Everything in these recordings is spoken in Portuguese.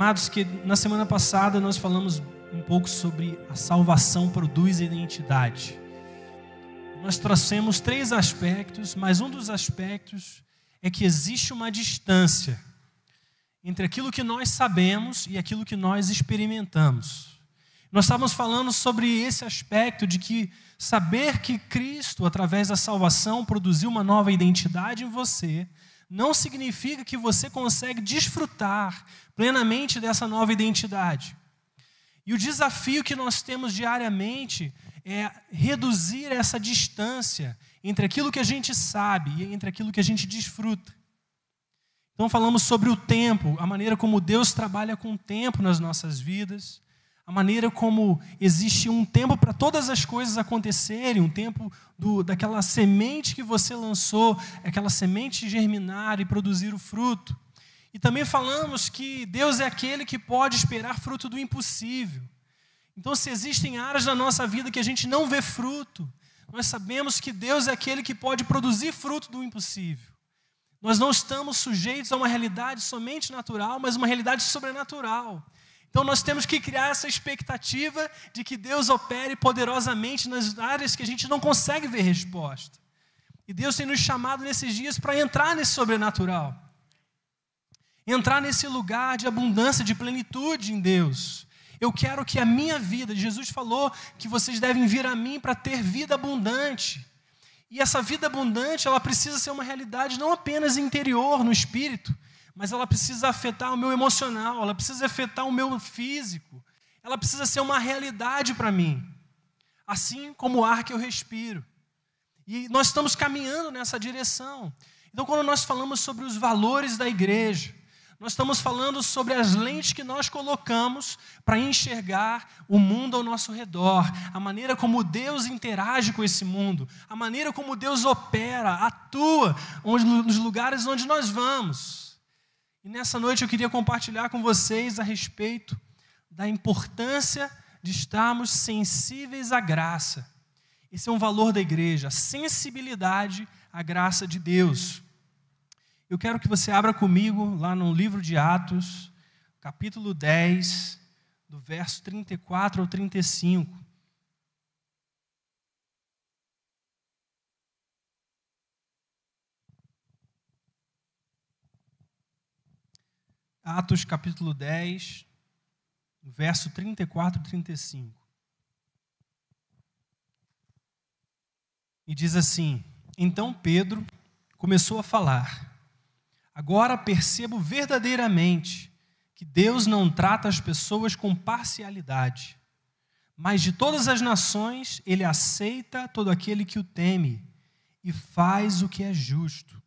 Amados, que na semana passada nós falamos um pouco sobre a salvação produz identidade. Nós trouxemos três aspectos, mas um dos aspectos é que existe uma distância entre aquilo que nós sabemos e aquilo que nós experimentamos. Nós estávamos falando sobre esse aspecto de que saber que Cristo, através da salvação, produziu uma nova identidade em você, não significa que você consegue desfrutar plenamente dessa nova identidade. E o desafio que nós temos diariamente é reduzir essa distância entre aquilo que a gente sabe e entre aquilo que a gente desfruta. Então, falamos sobre o tempo, a maneira como Deus trabalha com o tempo nas nossas vidas, a maneira como existe um tempo para todas as coisas acontecerem, um tempo do, daquela semente que você lançou, aquela semente germinar e produzir o fruto. E também falamos que Deus é aquele que pode esperar fruto do impossível. Então, se existem áreas da nossa vida que a gente não vê fruto, nós sabemos que Deus é aquele que pode produzir fruto do impossível. Nós não estamos sujeitos a uma realidade somente natural, mas uma realidade sobrenatural. Então nós temos que criar essa expectativa de que Deus opere poderosamente nas áreas que a gente não consegue ver resposta. E Deus tem nos chamado nesses dias para entrar nesse sobrenatural. Entrar nesse lugar de abundância, de plenitude em Deus. Eu quero que a minha vida, Jesus falou que vocês devem vir a mim para ter vida abundante. E essa vida abundante, ela precisa ser uma realidade não apenas interior, no espírito, mas ela precisa afetar o meu emocional, ela precisa afetar o meu físico, ela precisa ser uma realidade para mim, assim como o ar que eu respiro. E nós estamos caminhando nessa direção. Então, quando nós falamos sobre os valores da igreja, nós estamos falando sobre as lentes que nós colocamos para enxergar o mundo ao nosso redor, a maneira como Deus interage com esse mundo, a maneira como Deus opera, atua onde, nos lugares onde nós vamos. E nessa noite eu queria compartilhar com vocês a respeito da importância de estarmos sensíveis à graça. Esse é um valor da igreja, a sensibilidade à graça de Deus. Eu quero que você abra comigo lá no livro de Atos, capítulo 10, do verso 34 ao 35. Atos capítulo 10, verso 34 e 35. E diz assim: Então Pedro começou a falar: Agora percebo verdadeiramente que Deus não trata as pessoas com parcialidade, mas de todas as nações ele aceita todo aquele que o teme e faz o que é justo.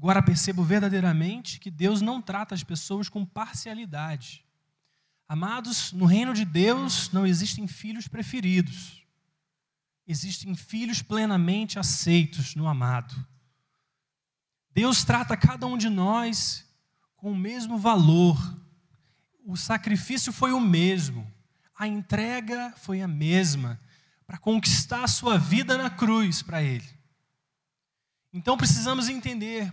Agora percebo verdadeiramente que Deus não trata as pessoas com parcialidade. Amados, no reino de Deus não existem filhos preferidos. Existem filhos plenamente aceitos no amado. Deus trata cada um de nós com o mesmo valor. O sacrifício foi o mesmo. A entrega foi a mesma para conquistar a sua vida na cruz para Ele. Então precisamos entender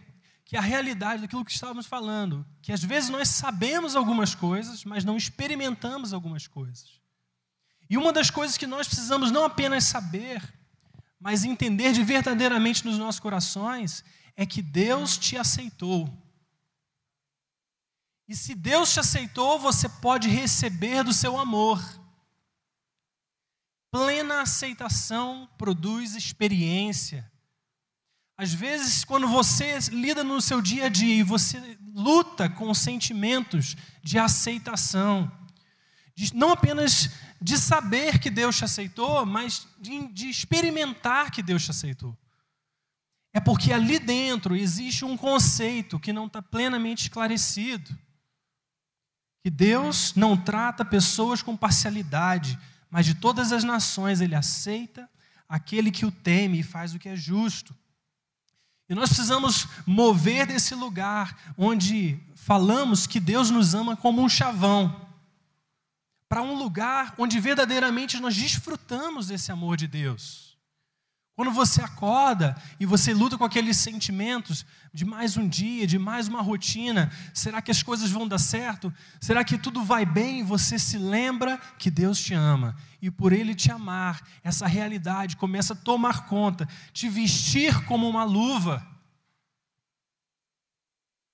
que a realidade daquilo que estávamos falando, que às vezes nós sabemos algumas coisas, mas não experimentamos algumas coisas. E uma das coisas que nós precisamos não apenas saber, mas entender de verdadeiramente nos nossos corações, é que Deus te aceitou. E se Deus te aceitou, você pode receber do seu amor. Plena aceitação produz experiência. Às vezes, quando você lida no seu dia a dia e você luta com sentimentos de aceitação, de, não apenas de saber que Deus te aceitou, mas de, de experimentar que Deus te aceitou. É porque ali dentro existe um conceito que não está plenamente esclarecido. Que Deus não trata pessoas com parcialidade, mas de todas as nações Ele aceita aquele que o teme e faz o que é justo. E nós precisamos mover desse lugar onde falamos que Deus nos ama como um chavão, para um lugar onde verdadeiramente nós desfrutamos desse amor de Deus. Quando você acorda e você luta com aqueles sentimentos de mais um dia, de mais uma rotina, será que as coisas vão dar certo? Será que tudo vai bem? Você se lembra que Deus te ama e por Ele te amar, essa realidade começa a tomar conta, te vestir como uma luva.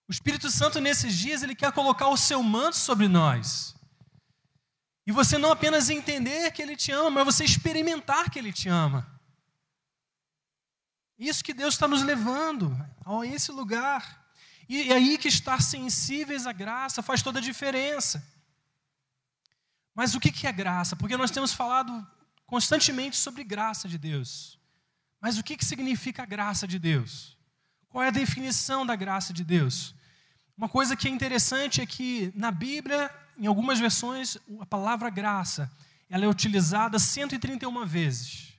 O Espírito Santo nesses dias ele quer colocar o seu manto sobre nós. E você não apenas entender que Ele te ama, mas você experimentar que Ele te ama. Isso que Deus está nos levando a esse lugar. E é aí que estar sensíveis à graça faz toda a diferença. Mas o que é graça? Porque nós temos falado constantemente sobre graça de Deus. Mas o que significa a graça de Deus? Qual é a definição da graça de Deus? Uma coisa que é interessante é que na Bíblia, em algumas versões, a palavra graça ela é utilizada 131 vezes.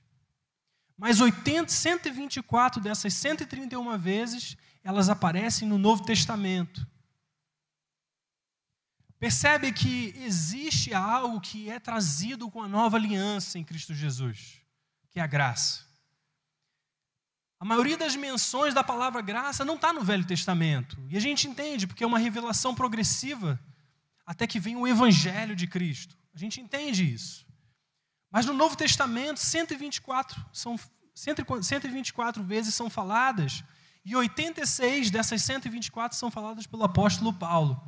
Mas 80, 124 dessas 131 vezes, elas aparecem no Novo Testamento. Percebe que existe algo que é trazido com a nova aliança em Cristo Jesus, que é a graça. A maioria das menções da palavra graça não está no Velho Testamento. E a gente entende, porque é uma revelação progressiva, até que vem o Evangelho de Cristo. A gente entende isso. Mas no Novo Testamento, 124 são 124 vezes são faladas e 86 dessas 124 são faladas pelo apóstolo Paulo.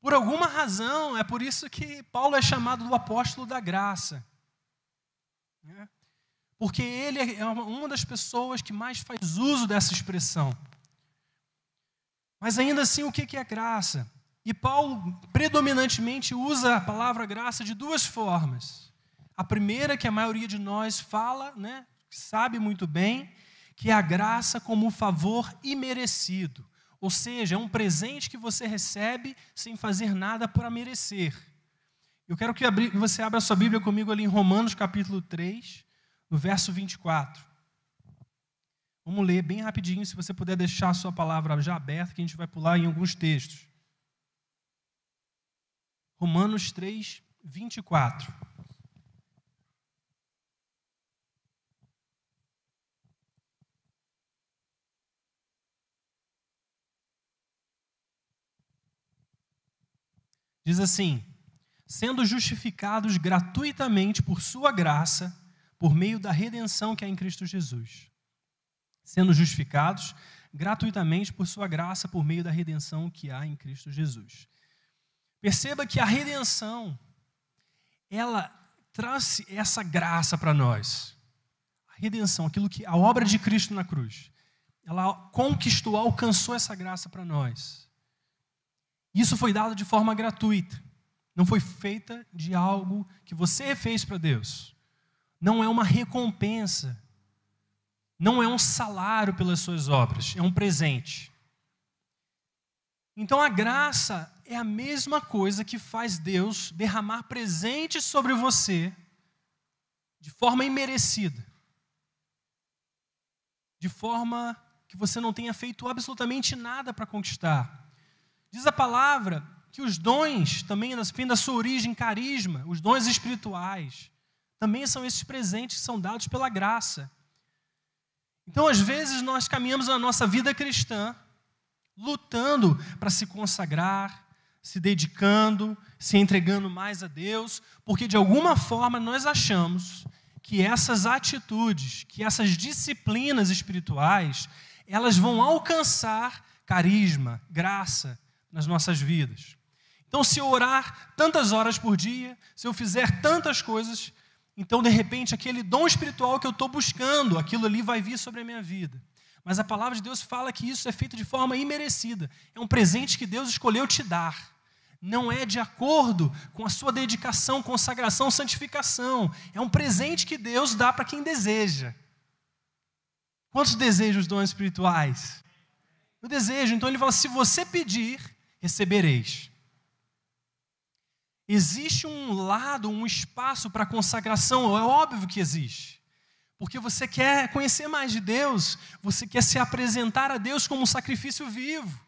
Por alguma razão, é por isso que Paulo é chamado do apóstolo da graça. Né? Porque ele é uma das pessoas que mais faz uso dessa expressão. Mas ainda assim, o que é graça? E Paulo predominantemente usa a palavra graça de duas formas. A primeira que a maioria de nós fala, né, sabe muito bem, que é a graça como um favor imerecido. Ou seja, é um presente que você recebe sem fazer nada para merecer. Eu quero que você abra sua Bíblia comigo ali em Romanos capítulo 3, no verso 24. Vamos ler bem rapidinho, se você puder deixar a sua palavra já aberta, que a gente vai pular em alguns textos. Romanos 3, 24. Diz assim: sendo justificados gratuitamente por Sua graça, por meio da redenção que há em Cristo Jesus. Sendo justificados gratuitamente por Sua graça, por meio da redenção que há em Cristo Jesus. Perceba que a redenção, ela traz essa graça para nós. A redenção, aquilo que a obra de Cristo na cruz, ela conquistou, alcançou essa graça para nós. Isso foi dado de forma gratuita. Não foi feita de algo que você fez para Deus. Não é uma recompensa. Não é um salário pelas suas obras, é um presente. Então a graça é a mesma coisa que faz Deus derramar presentes sobre você de forma imerecida. De forma que você não tenha feito absolutamente nada para conquistar. Diz a palavra que os dons também vêm da sua origem carisma, os dons espirituais, também são esses presentes que são dados pela graça. Então, às vezes, nós caminhamos na nossa vida cristã lutando para se consagrar, se dedicando, se entregando mais a Deus, porque de alguma forma nós achamos que essas atitudes, que essas disciplinas espirituais, elas vão alcançar carisma, graça nas nossas vidas. Então, se eu orar tantas horas por dia, se eu fizer tantas coisas, então, de repente, aquele dom espiritual que eu estou buscando, aquilo ali vai vir sobre a minha vida. Mas a palavra de Deus fala que isso é feito de forma imerecida. É um presente que Deus escolheu te dar. Não é de acordo com a sua dedicação, consagração, santificação. É um presente que Deus dá para quem deseja. Quantos desejam os dons espirituais? Eu desejo. Então ele fala: se você pedir, recebereis. Existe um lado, um espaço para consagração, é óbvio que existe. Porque você quer conhecer mais de Deus, você quer se apresentar a Deus como um sacrifício vivo.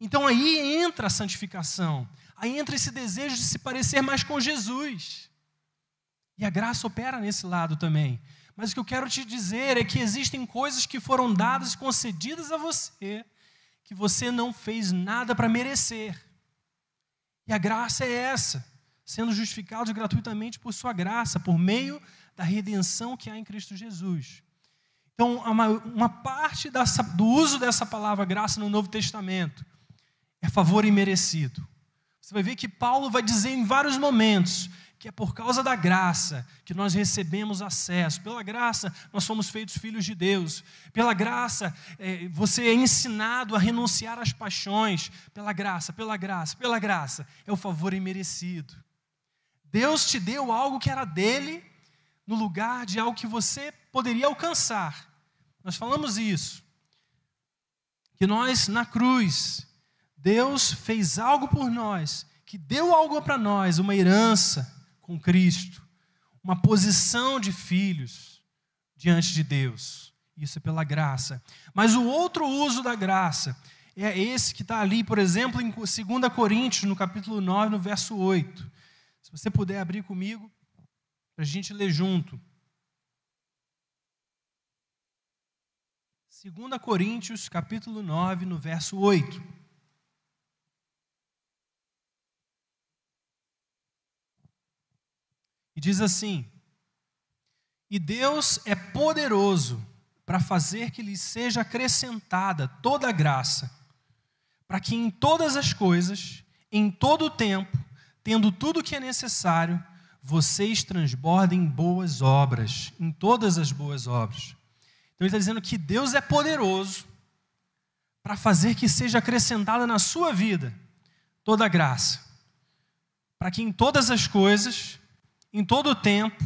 Então aí entra a santificação, aí entra esse desejo de se parecer mais com Jesus. E a graça opera nesse lado também. Mas o que eu quero te dizer é que existem coisas que foram dadas, concedidas a você, que você não fez nada para merecer. E a graça é essa, sendo justificado gratuitamente por sua graça, por meio da redenção que há em Cristo Jesus. Então, uma, uma parte dessa, do uso dessa palavra graça no Novo Testamento é favor imerecido. Você vai ver que Paulo vai dizer em vários momentos que é por causa da graça que nós recebemos acesso. Pela graça, nós somos feitos filhos de Deus. Pela graça, é, você é ensinado a renunciar às paixões. Pela graça, pela graça, pela graça. É o favor imerecido. Deus te deu algo que era dele, no lugar de algo que você poderia alcançar. Nós falamos isso. Que nós, na cruz, Deus fez algo por nós, que deu algo para nós, uma herança com Cristo, uma posição de filhos diante de Deus. Isso é pela graça. Mas o outro uso da graça é esse que está ali, por exemplo, em 2 Coríntios, no capítulo 9, no verso 8. Se você puder abrir comigo, para a gente ler junto. 2 Coríntios, capítulo 9, no verso 8. E diz assim: E Deus é poderoso para fazer que lhe seja acrescentada toda a graça, para que em todas as coisas, em todo o tempo, tendo tudo o que é necessário, vocês transbordem boas obras, em todas as boas obras. Então ele está dizendo que Deus é poderoso para fazer que seja acrescentada na sua vida toda a graça, para que em todas as coisas, em todo o tempo,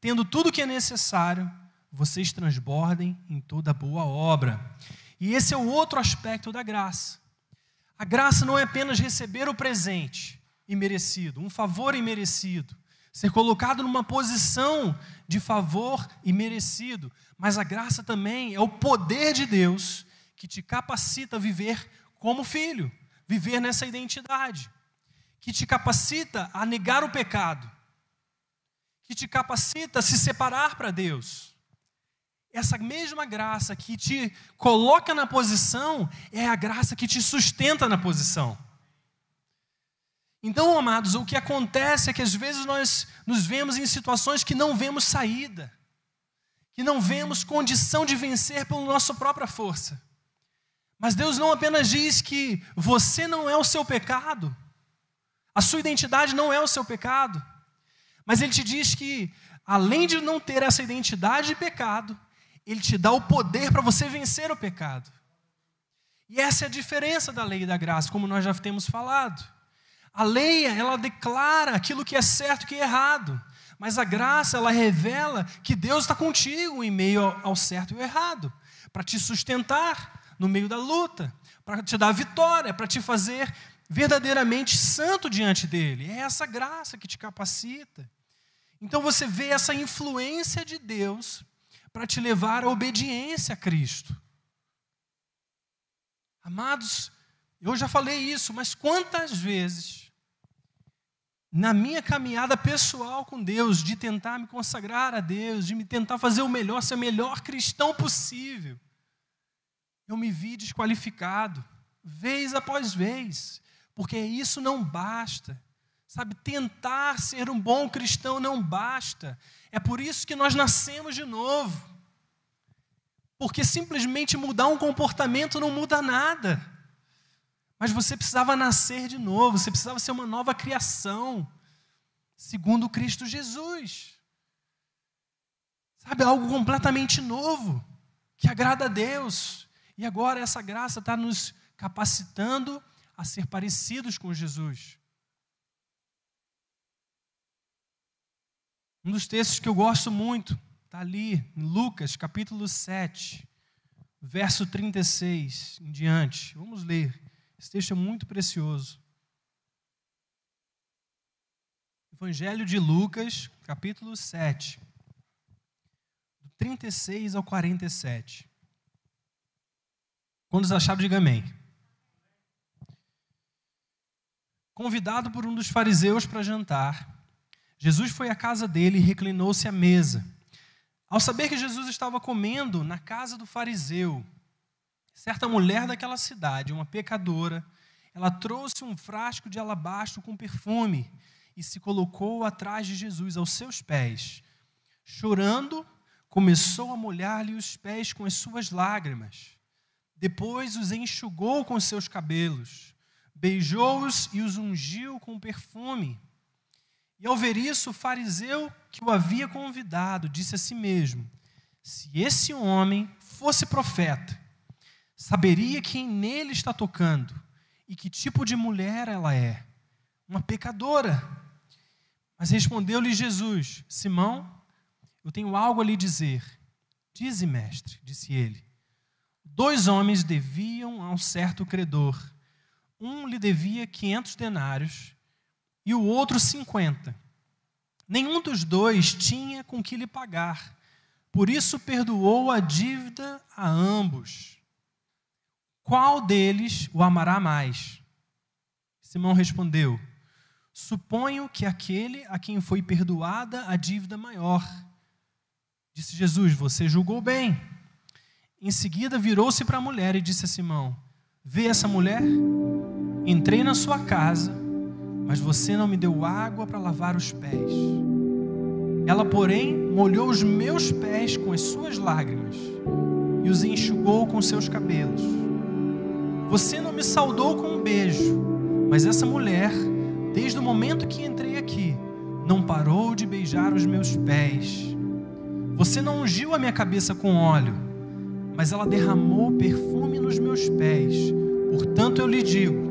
tendo tudo o que é necessário, vocês transbordem em toda boa obra. E esse é o outro aspecto da graça. A graça não é apenas receber o presente imerecido, um favor imerecido, ser colocado numa posição de favor imerecido, mas a graça também é o poder de Deus que te capacita a viver como filho, viver nessa identidade, que te capacita a negar o pecado, que te capacita a se separar para Deus. Essa mesma graça que te coloca na posição é a graça que te sustenta na posição. Então, amados, o que acontece é que às vezes nós nos vemos em situações que não vemos saída, que não vemos condição de vencer pela nossa própria força. Mas Deus não apenas diz que você não é o seu pecado, a sua identidade não é o seu pecado, mas ele te diz que, além de não ter essa identidade de pecado, ele te dá o poder para você vencer o pecado. E essa é a diferença da lei e da graça, como nós já temos falado. A lei, ela declara aquilo que é certo e que é errado. Mas a graça, ela revela que Deus está contigo em meio ao certo e ao errado, para te sustentar no meio da luta, para te dar vitória, para te fazer verdadeiramente santo diante dele. É essa graça que te capacita. Então você vê essa influência de Deus para te levar à obediência a Cristo. Amados, eu já falei isso, mas quantas vezes, na minha caminhada pessoal com Deus, de tentar me consagrar a Deus, de me tentar fazer o melhor, ser o melhor cristão possível, eu me vi desqualificado, vez após vez, porque isso não basta. Sabe, tentar ser um bom cristão não basta. É por isso que nós nascemos de novo. Porque simplesmente mudar um comportamento não muda nada. Mas você precisava nascer de novo, você precisava ser uma nova criação, segundo Cristo Jesus. Sabe, algo completamente novo, que agrada a Deus. E agora essa graça está nos capacitando a ser parecidos com Jesus. Um dos textos que eu gosto muito está ali, em Lucas, capítulo 7, verso 36 em diante. Vamos ler. Esse texto é muito precioso. Evangelho de Lucas, capítulo 7, do 36 ao 47. Quando os acharam, diga amém. Convidado por um dos fariseus para jantar, Jesus foi à casa dele e reclinou-se à mesa. Ao saber que Jesus estava comendo na casa do fariseu, certa mulher daquela cidade, uma pecadora, ela trouxe um frasco de alabastro com perfume e se colocou atrás de Jesus, aos seus pés. Chorando, começou a molhar-lhe os pés com as suas lágrimas. Depois os enxugou com seus cabelos, beijou-os e os ungiu com perfume. E ao ver isso, o fariseu que o havia convidado disse a si mesmo: Se esse homem fosse profeta, saberia quem nele está tocando e que tipo de mulher ela é. Uma pecadora. Mas respondeu-lhe Jesus: Simão, eu tenho algo a lhe dizer. Dize, mestre, disse ele. Dois homens deviam a um certo credor. Um lhe devia quinhentos denários e o outro cinquenta. Nenhum dos dois tinha com que lhe pagar, por isso perdoou a dívida a ambos. Qual deles o amará mais? Simão respondeu: Suponho que aquele a quem foi perdoada a dívida maior. Disse Jesus: Você julgou bem. Em seguida virou-se para a mulher e disse a Simão: Vê essa mulher? Entrei na sua casa mas você não me deu água para lavar os pés. Ela, porém, molhou os meus pés com as suas lágrimas e os enxugou com seus cabelos. Você não me saudou com um beijo, mas essa mulher, desde o momento que entrei aqui, não parou de beijar os meus pés. Você não ungiu a minha cabeça com óleo, mas ela derramou perfume nos meus pés. Portanto, eu lhe digo: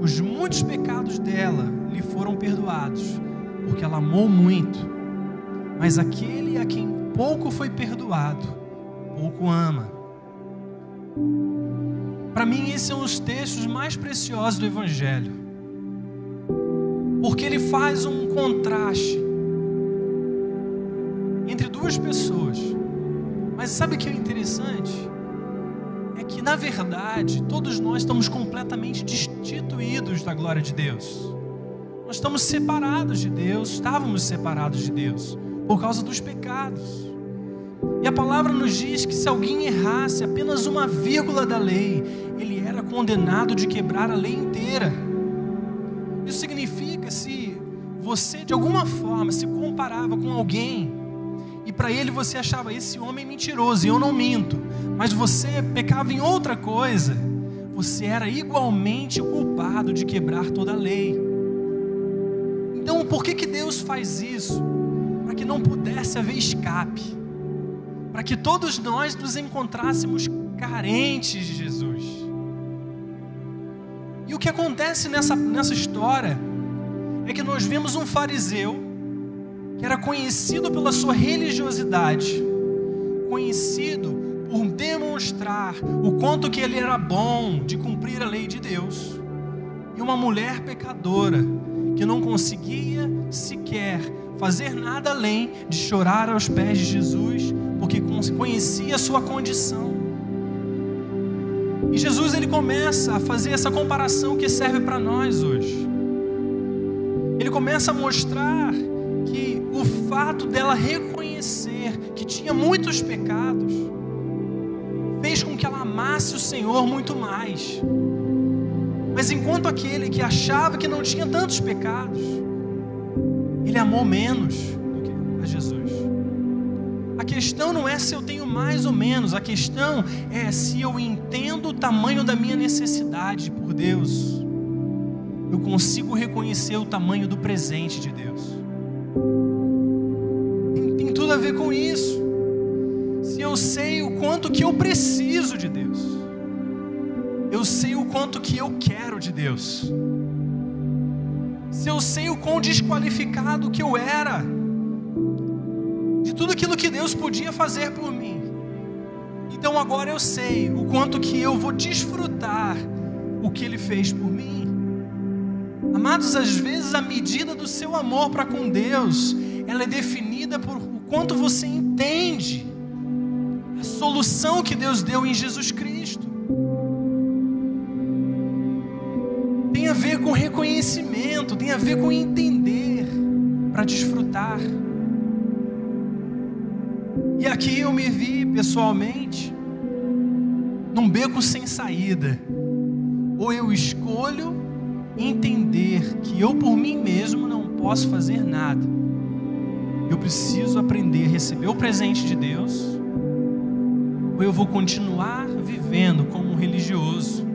os muitos pecados dela lhe foram perdoados, porque ela amou muito. Mas aquele a quem pouco foi perdoado, pouco ama. Para mim, esses são os textos mais preciosos do Evangelho, porque ele faz um contraste entre duas pessoas. Mas sabe o que é interessante? que, na verdade, todos nós estamos completamente destituídos da glória de Deus. Nós estamos separados de Deus, estávamos separados de Deus por causa dos pecados. E a palavra nos diz que se alguém errasse apenas uma vírgula da lei, ele era condenado de quebrar a lei inteira. Isso significa se você de alguma forma se comparava com alguém e para ele você achava esse homem mentiroso, e eu não minto, mas você pecava em outra coisa, você era igualmente culpado de quebrar toda a lei. Então, por que, que Deus faz isso? Para que não pudesse haver escape, para que todos nós nos encontrássemos carentes de Jesus. E o que acontece nessa, nessa história é que nós vemos um fariseu que era conhecido pela sua religiosidade, conhecido por demonstrar o quanto que ele era bom de cumprir a lei de Deus, e uma mulher pecadora que não conseguia sequer fazer nada além de chorar aos pés de Jesus, porque conhecia a sua condição. E Jesus ele começa a fazer essa comparação que serve para nós hoje. Ele começa a mostrar que o fato dela reconhecer que tinha muitos pecados fez com que ela amasse o Senhor muito mais. Mas enquanto aquele que achava que não tinha tantos pecados, ele amou menos do que a Jesus. A questão não é se eu tenho mais ou menos, a questão é se eu entendo o tamanho da minha necessidade por Deus. Eu consigo reconhecer o tamanho do presente de Deus tudo a ver com isso. Se eu sei o quanto que eu preciso de Deus, eu sei o quanto que eu quero de Deus. Se eu sei o quão desqualificado que eu era Deus podia fazer por mim, então agora eu sei o quanto que eu vou desfrutar o que Ele fez por mim. Amados, às vezes a medida do seu amor para com Deus, ela é definida por quanto você entende a solução que Deus deu em Jesus Cristo. Tem a ver com reconhecimento, tem a ver com entender para desfrutar. E aqui eu me vi pessoalmente num beco sem saída. Ou eu escolho entender que eu por mim mesmo não posso fazer nada. Eu preciso aprender a receber o presente de Deus. Ou eu vou continuar vivendo como um religioso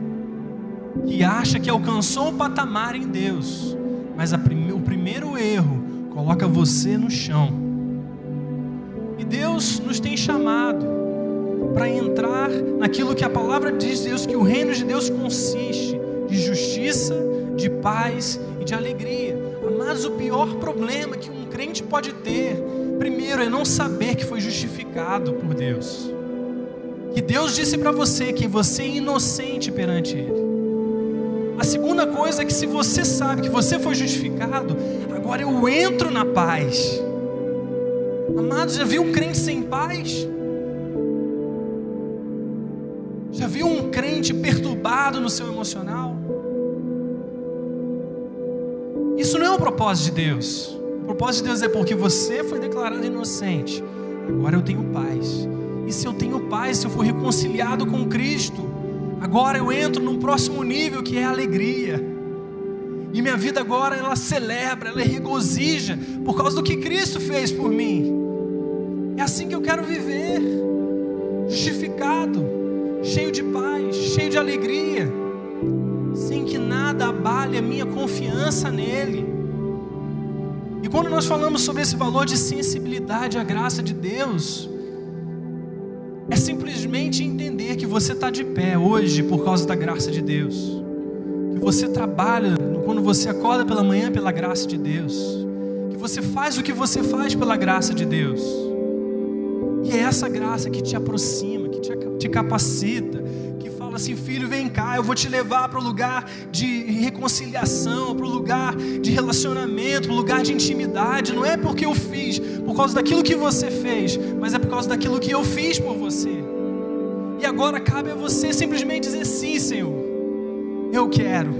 que acha que alcançou o patamar em Deus, mas o primeiro erro coloca você no chão. Deus nos tem chamado para entrar naquilo que a palavra diz Deus que o reino de Deus consiste de justiça, de paz e de alegria. Mas o pior problema que um crente pode ter, primeiro, é não saber que foi justificado por Deus. Que Deus disse para você que você é inocente perante Ele. A segunda coisa é que se você sabe que você foi justificado, agora eu entro na paz. Amados, já viu um crente sem paz? Já viu um crente perturbado no seu emocional? Isso não é o propósito de Deus. O propósito de Deus é porque você foi declarado inocente. Agora eu tenho paz. E se eu tenho paz, se eu for reconciliado com Cristo, agora eu entro num próximo nível que é a alegria. E minha vida agora ela celebra, ela regozija por causa do que Cristo fez por mim. Quero viver, justificado, cheio de paz, cheio de alegria sem que nada abale a minha confiança nele. E quando nós falamos sobre esse valor de sensibilidade à graça de Deus, é simplesmente entender que você está de pé hoje por causa da graça de Deus, que você trabalha quando você acorda pela manhã pela graça de Deus, que você faz o que você faz pela graça de Deus. E é essa graça que te aproxima, que te, capacita, fala assim: filho, vem cá, eu vou te levar para o lugar de reconciliação, para o lugar de relacionamento, para o lugar de intimidade. Não é porque eu fiz, por causa daquilo que você fez, mas é por causa daquilo que eu fiz por você. E agora cabe a você simplesmente dizer sim, Senhor. Eu quero,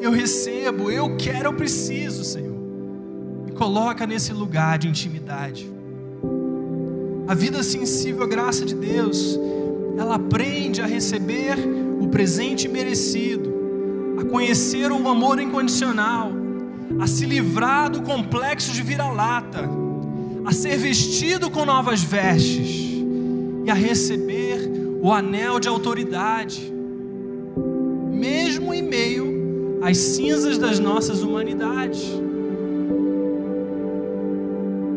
eu recebo, eu quero, eu preciso, Senhor. Me coloca nesse lugar de intimidade. A vida sensível à graça de Deus ela aprende a receber o presente merecido, a conhecer o amor incondicional, a se livrar do complexo de vira-lata, a ser vestido com novas vestes e a receber o anel de autoridade, mesmo em meio às cinzas das nossas humanidades.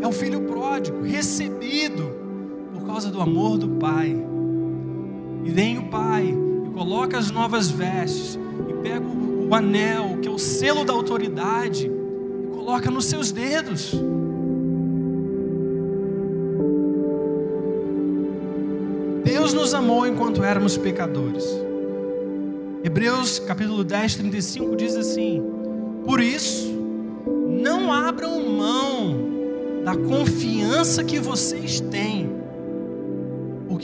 É o filho pródigo, recebido causa do amor do Pai. E vem o pai e coloca as novas vestes e pega o, o anel, que é o selo da autoridade, e coloca nos seus dedos. Deus nos amou enquanto éramos pecadores. Hebreus capítulo 10, 35 diz assim: Por isso, não abram mão da confiança que vocês têm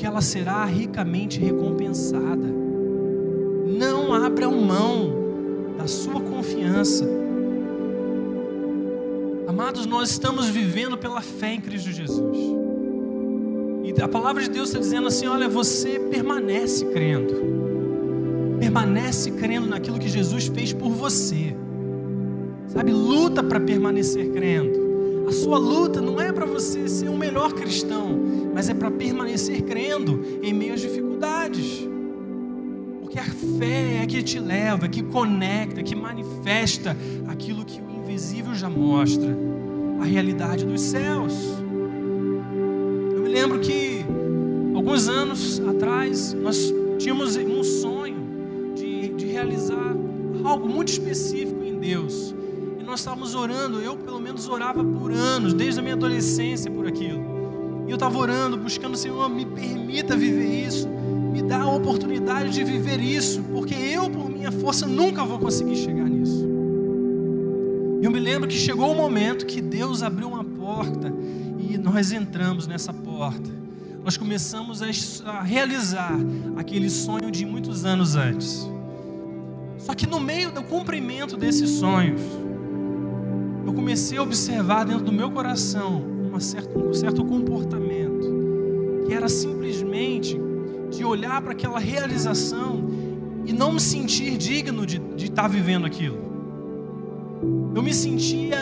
porque ela será ricamente recompensada. Não abram mão da sua confiança. Amados, nós estamos vivendo pela fé em Cristo Jesus. E a palavra de Deus está dizendo assim: olha, você permanece crendo. Permanece crendo naquilo que Jesus fez por você. Sabe, luta para permanecer crendo. A sua luta não é para você ser um melhor cristão, mas é para permanecer crendo em meio às dificuldades. Porque a fé é que te leva, que conecta, que manifesta aquilo que o invisível já mostra a realidade dos céus. Eu me lembro que alguns anos atrás nós tínhamos um sonho de, de realizar algo muito específico em Deus nós estávamos orando, eu pelo menos orava por anos, desde a minha adolescência por aquilo. E eu estava orando, buscando, Senhor, me permita viver isso, me dá a oportunidade de viver isso, porque eu, por minha força, nunca vou conseguir chegar nisso. Eu me lembro que chegou o um momento que Deus abriu uma porta e nós entramos nessa porta. Nós começamos a realizar aquele sonho de muitos anos antes. Só que no meio do cumprimento desses sonhos, eu comecei a observar dentro do meu coração uma certa, um certo comportamento, que era simplesmente de olhar para aquela realização e não me sentir digno de, de estar vivendo aquilo. Eu me sentia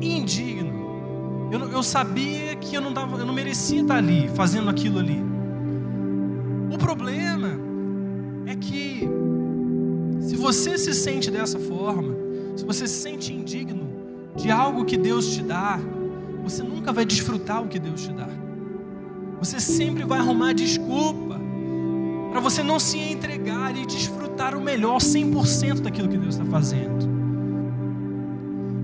indigno. Eu, eu sabia que eu não, eu não merecia estar ali, fazendo aquilo ali. O problema é que, se você se sente dessa forma, se você se sente indigno de algo que Deus te dá, você nunca vai desfrutar o que Deus te dá. Você sempre vai arrumar desculpa para você não se entregar e desfrutar o melhor 100% daquilo que Deus está fazendo.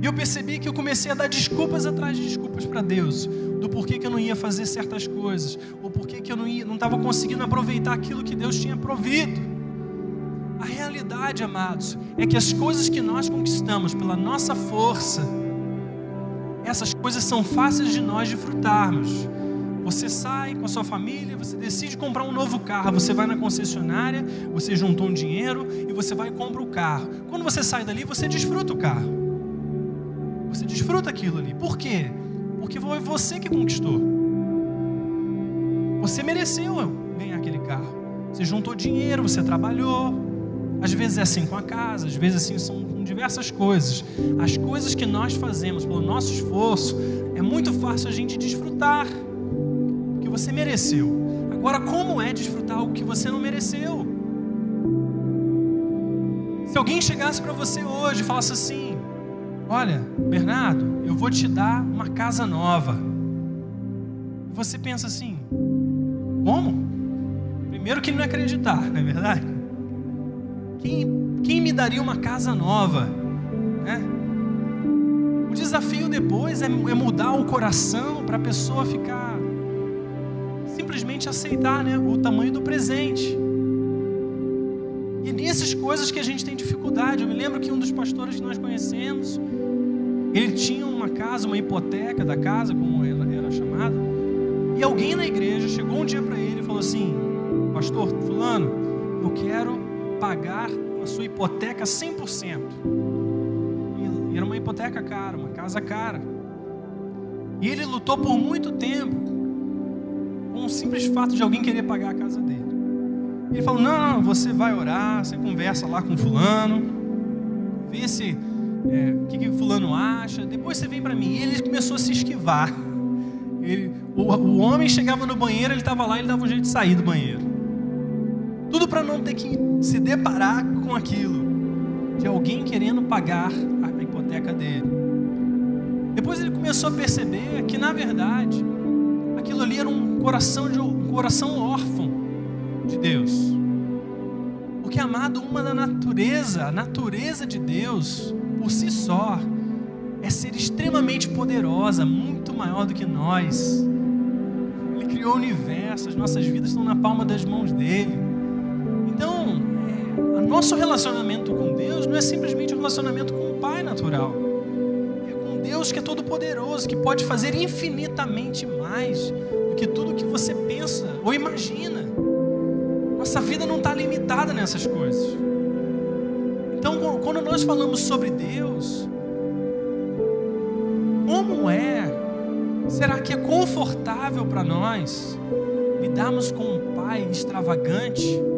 E eu percebi que eu comecei a dar desculpas atrás de desculpas para Deus, do porquê que eu não ia fazer certas coisas, ou porquê que eu não ia, não estava conseguindo aproveitar aquilo que Deus tinha provido. A realidade, amados, é que as coisas que nós conquistamos pela nossa força, essas coisas são fáceis de nós desfrutarmos. Você sai com a sua família, você decide comprar um novo carro, você vai na concessionária, você juntou um dinheiro e você vai e compra o carro. Quando você sai dali, você desfruta o carro. Você desfruta aquilo ali. Por quê? Porque foi você que conquistou. Você mereceu ganhar aquele carro. Você juntou dinheiro, você trabalhou. Às vezes é assim com a casa, às vezes assim são com diversas coisas. As coisas que nós fazemos pelo nosso esforço, é muito fácil a gente desfrutar você mereceu. Agora, como é desfrutar algo que você não mereceu? Se alguém chegasse para você hoje e falasse assim: Olha, Bernardo, eu vou te dar uma casa nova. Você pensa assim: Como? Primeiro que não acreditar, não é verdade? Quem, quem me daria uma casa nova? Né? O desafio depois é, é mudar o coração para a pessoa ficar simplesmente aceitar né, o tamanho do presente. E nessas coisas que a gente tem dificuldade. Eu me lembro que um dos pastores que nós conhecemos, ele tinha uma casa, uma hipoteca da casa, como era chamada. E alguém na igreja chegou um dia para ele e falou assim: Pastor Fulano, eu quero pagar a sua hipoteca 100%. E era uma hipoteca cara, uma casa cara. E ele lutou por muito tempo com o simples fato de alguém querer pagar a casa dele. Ele falou: não, não, você vai orar, você conversa lá com fulano, vê se é, o que, que fulano acha, depois você vem para mim. E ele começou a se esquivar. Ele, o, o homem chegava no banheiro, ele estava lá, ele dava um jeito de sair do banheiro. Para não ter que se deparar com aquilo de alguém querendo pagar a hipoteca dele. Depois ele começou a perceber que na verdade aquilo ali era um coração de um coração órfão de Deus. Porque amado, uma da natureza, a natureza de Deus por si só é ser extremamente poderosa, muito maior do que nós. Ele criou o universo, as nossas vidas estão na palma das mãos dele. Nosso relacionamento com Deus não é simplesmente um relacionamento com o Pai natural. É com Deus que é todo poderoso, que pode fazer infinitamente mais do que tudo que você pensa ou imagina. Nossa vida não está limitada nessas coisas. Então, quando nós falamos sobre Deus, como é? Será que é confortável para nós lidarmos com um pai extravagante?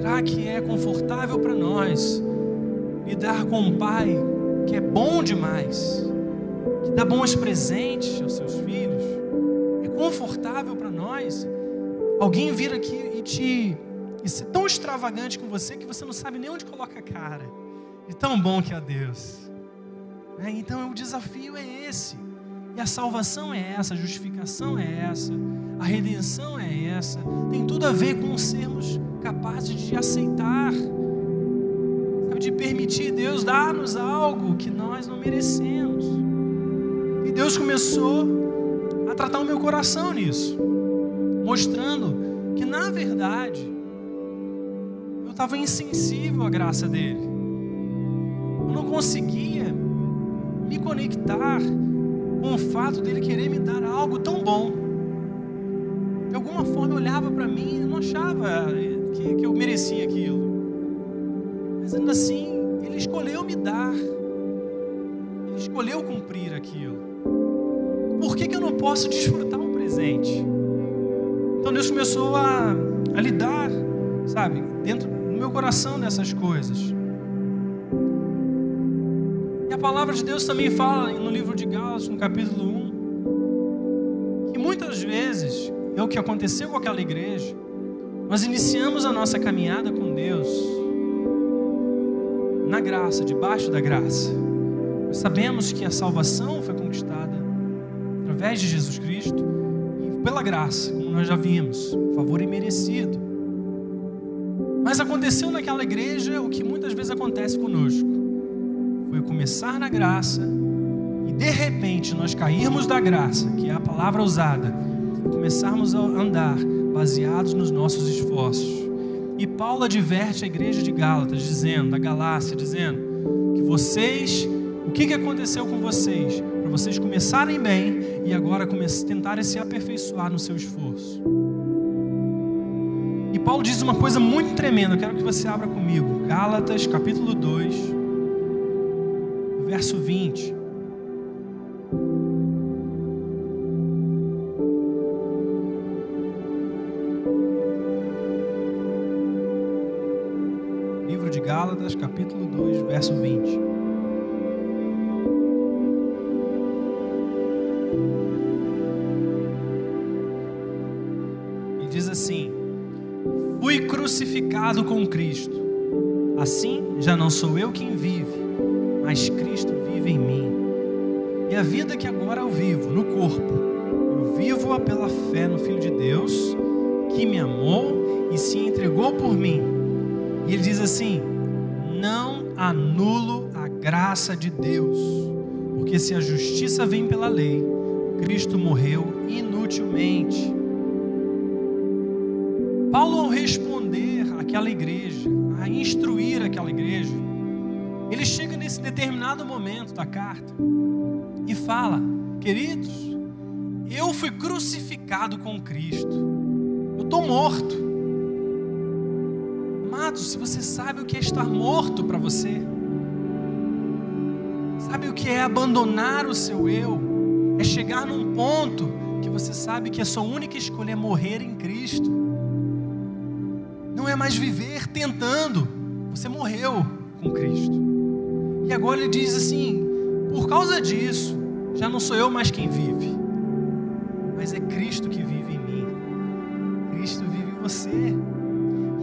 Será que é confortável para nós lidar com um pai que é bom demais, que dá bons presentes aos seus filhos? confortável para nós alguém vir aqui e te e ser tão extravagante com você que você não sabe nem onde coloca a cara. E tão bom que é Deus. É, então o desafio é esse. E a salvação é essa, a justificação é essa, a redenção é essa. Tem tudo a ver com sermos capazes de aceitar, sabe, de permitir Deus dar-nos algo que nós não merecemos. E Deus começou a tratar o meu coração nisso, mostrando que na verdade eu estava insensível à graça dele. Eu não conseguia me conectar com o fato dele querer me dar algo tão bom. De alguma forma eu olhava para mim e não achava que, que eu merecia aquilo. Mas ainda assim, ele escolheu me dar. Ele escolheu cumprir aquilo. por que, que eu não posso desfrutar o presente? Então Deus começou a, a lidar, sabe, dentro do meu coração nessas coisas. E a palavra de Deus também fala no livro de Gálatas, no capítulo 1, que muitas vezes é o que aconteceu com aquela igreja. Nós iniciamos a nossa caminhada com Deus na graça, debaixo da graça. Nós sabemos que a salvação foi conquistada através de Jesus Cristo e pela graça, como nós já vimos, favor imerecido. Mas aconteceu naquela igreja o que muitas vezes acontece conosco. Foi começar na graça e de repente nós cairmos da graça, que é a palavra usada, começarmos a andar baseados nos nossos esforços. E Paulo adverte a igreja de Gálatas, dizendo, da Galácia, dizendo que vocês, o que, que aconteceu com vocês? Para vocês começarem bem e agora tentarem se aperfeiçoar no seu esforço. E Paulo diz uma coisa muito tremenda, eu quero que você abra comigo. Gálatas, capítulo 2, verso 20. Gálatas, capítulo 2, verso 20. E diz assim: Fui crucificado com Cristo. Assim, já não sou eu quem vive, mas Cristo vive em mim. E a vida que agora eu vivo no corpo, eu vivo-a pela fé no Filho de Deus, que me amou e se entregou por mim. E ele diz assim: anulo a graça de Deus, porque se a justiça vem pela lei, Cristo morreu inutilmente. Paulo, ao responder àquela igreja, a instruir aquela igreja, ele chega nesse determinado momento da carta e fala: Queridos, eu fui crucificado com Cristo, eu estou morto se você sabe o que é estar morto para você, sabe o que é abandonar o seu eu, é chegar num ponto que você sabe que a sua única escolha é morrer em Cristo, não é mais viver tentando, você morreu com Cristo, e agora ele diz assim: por causa disso, já não sou eu mais quem vive, mas é Cristo que vive em mim, Cristo vive em você.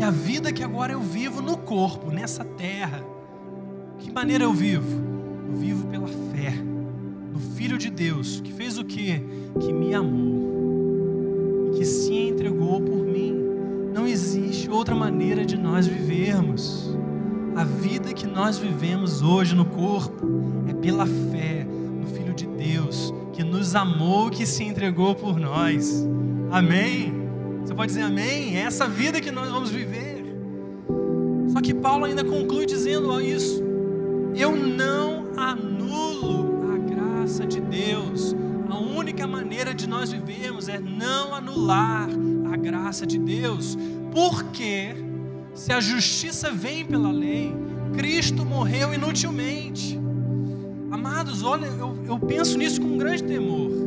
A vida que agora eu vivo no corpo, nessa terra, que maneira eu vivo? Eu vivo pela fé no Filho de Deus, que fez o que? Que me amou e que se entregou por mim. Não existe outra maneira de nós vivermos. A vida que nós vivemos hoje no corpo é pela fé no Filho de Deus, que nos amou, que se entregou por nós. Amém? Pode dizer amém? É essa vida que nós vamos viver. Só que Paulo ainda conclui dizendo isso: Eu não anulo a graça de Deus. A única maneira de nós vivermos é não anular a graça de Deus. Porque se a justiça vem pela lei, Cristo morreu inutilmente. Amados, olha, eu, eu penso nisso com um grande temor.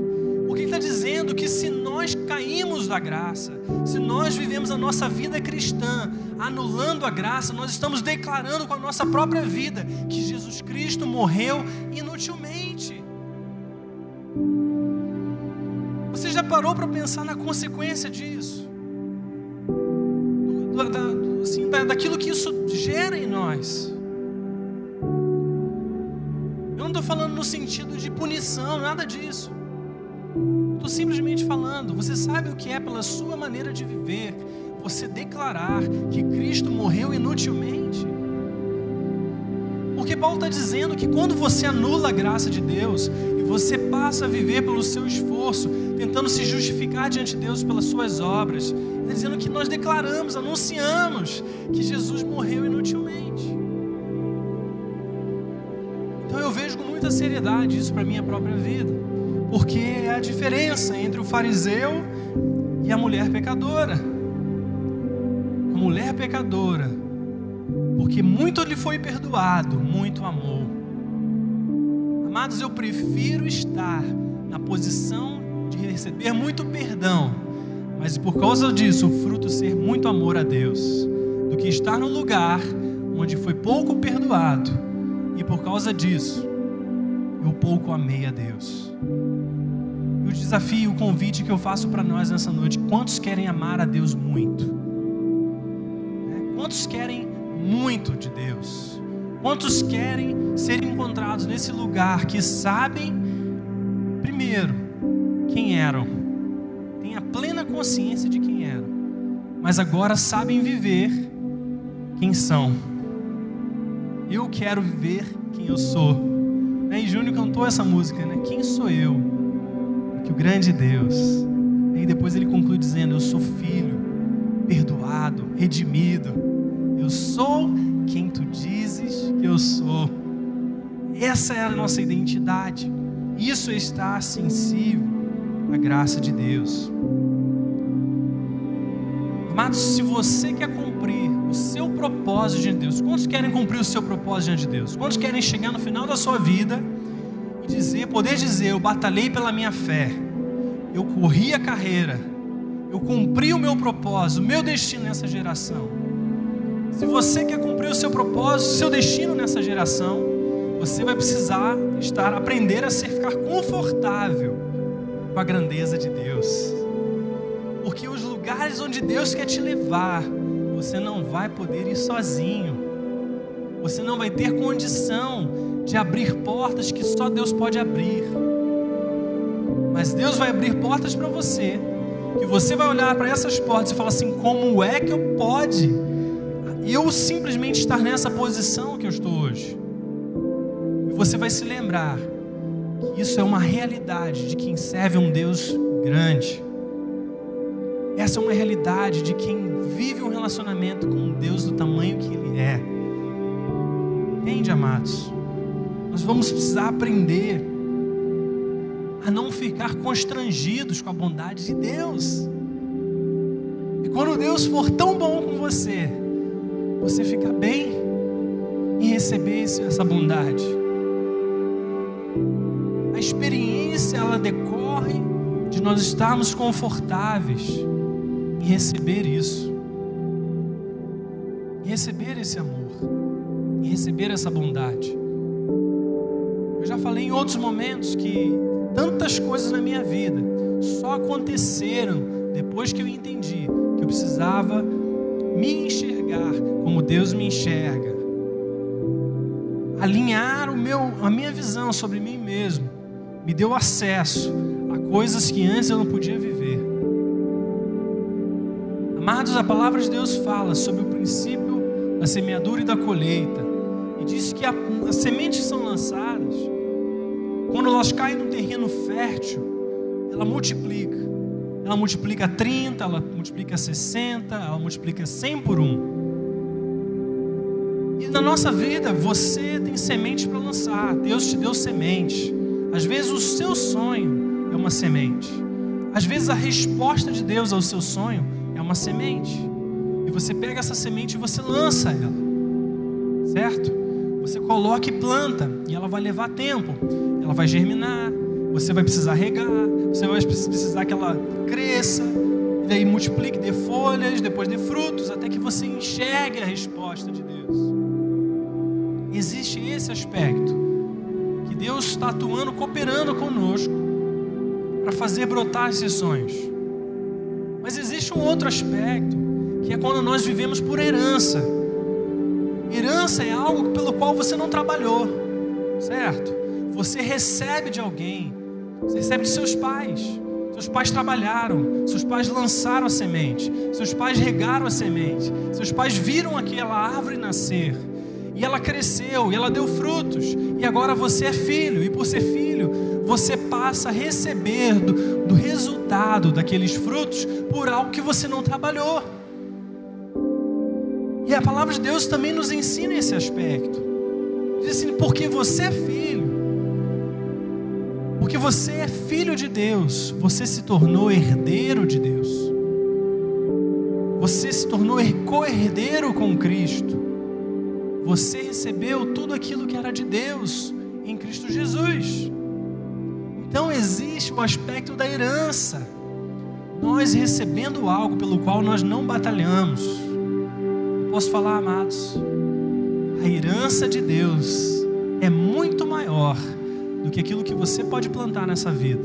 Porque ele está dizendo que se nós caímos da graça, se nós vivemos a nossa vida cristã anulando a graça, nós estamos declarando com a nossa própria vida que Jesus Cristo morreu inutilmente. Você já parou para pensar na consequência disso? Da, assim, da, daquilo que isso gera em nós. Eu não estou falando no sentido de punição, nada disso. Estou simplesmente falando, você sabe o que é pela sua maneira de viver, você declarar que Cristo morreu inutilmente. Porque Paulo está dizendo que quando você anula a graça de Deus e você passa a viver pelo seu esforço, tentando se justificar diante de Deus pelas suas obras, está dizendo que nós declaramos, anunciamos que Jesus morreu inutilmente. Então eu vejo com muita seriedade isso para a minha própria vida porque é a diferença entre o fariseu e a mulher pecadora. A mulher pecadora, porque muito lhe foi perdoado, muito amou. Amados, eu prefiro estar na posição de receber muito perdão, mas por causa disso o fruto ser muito amor a Deus, do que estar no lugar onde foi pouco perdoado e por causa disso eu pouco amei a Deus. O desafio, o convite que eu faço para nós nessa noite: quantos querem amar a Deus muito? Né? Quantos querem muito de Deus? Quantos querem ser encontrados nesse lugar que sabem, primeiro, quem eram, têm a plena consciência de quem eram, mas agora sabem viver quem são? Eu quero viver quem eu sou. E Júnior cantou essa música, né? Quem sou eu? O grande Deus. E depois ele conclui dizendo: Eu sou filho, perdoado, redimido. Eu sou quem tu dizes que eu sou. Essa é a nossa identidade. Isso estar sensível à graça de Deus. Amados, se você quer cumprir o seu propósito diante de Deus, quantos querem cumprir o seu propósito diante de Deus? Quantos querem chegar no final da sua vida dizer, poder dizer, eu batalhei pela minha fé, eu corri a carreira, eu cumpri o meu propósito, o meu destino nessa geração. Se você quer cumprir o seu propósito, o seu destino nessa geração, você vai precisar estar aprender a ser ficar confortável com a grandeza de Deus. Porque os lugares onde Deus quer te levar, você não vai poder ir sozinho. Você não vai ter condição de abrir portas que só Deus pode abrir. Mas Deus vai abrir portas para você, que você vai olhar para essas portas e falar assim: como é que eu pode eu simplesmente estar nessa posição que eu estou hoje? E você vai se lembrar que isso é uma realidade de quem serve um Deus grande essa é uma realidade de quem vive um relacionamento com Deus do tamanho que Ele é. Entende, amados? Nós vamos precisar aprender a não ficar constrangidos com a bondade de Deus. E quando Deus for tão bom com você, você fica bem em receber essa bondade. A experiência ela decorre de nós estarmos confortáveis em receber isso, em receber esse amor, em receber essa bondade. Falei em outros momentos que tantas coisas na minha vida só aconteceram depois que eu entendi que eu precisava me enxergar como Deus me enxerga, alinhar o meu, a minha visão sobre mim mesmo, me deu acesso a coisas que antes eu não podia viver. Amados, a palavra de Deus fala sobre o princípio da semeadura e da colheita. E diz que as sementes são lançadas, quando elas caem no terreno fértil, ela multiplica. Ela multiplica 30, ela multiplica 60, ela multiplica 100 por um. E na nossa vida, você tem semente para lançar. Deus te deu semente. Às vezes o seu sonho é uma semente. Às vezes a resposta de Deus ao seu sonho uma semente. E você pega essa semente e você lança ela. Certo? Você coloca e planta, e ela vai levar tempo. Ela vai germinar, você vai precisar regar, você vai precisar que ela cresça, e daí multiplique, dê folhas, depois dê frutos, até que você enxergue a resposta de Deus. Existe esse aspecto, que Deus está atuando, cooperando conosco, para fazer brotar esses sonhos. Mas existe um outro aspecto, que é quando nós vivemos por herança. Herança é algo pelo qual você não trabalhou, certo? Você recebe de alguém, você recebe de seus pais. Seus pais trabalharam, seus pais lançaram a semente, seus pais regaram a semente, seus pais viram aquela árvore nascer, e ela cresceu, e ela deu frutos, e agora você é filho, e por ser filho, você passa a receber do, do resultado daqueles frutos por algo que você não trabalhou. E a palavra de Deus também nos ensina esse aspecto. Diz assim: porque você é filho, porque você é filho de Deus, você se tornou herdeiro de Deus. Você se tornou co-herdeiro com Cristo. Você recebeu tudo aquilo que era de Deus em Cristo Jesus. Então existe o aspecto da herança. Nós recebendo algo pelo qual nós não batalhamos. Posso falar, amados? A herança de Deus é muito maior do que aquilo que você pode plantar nessa vida.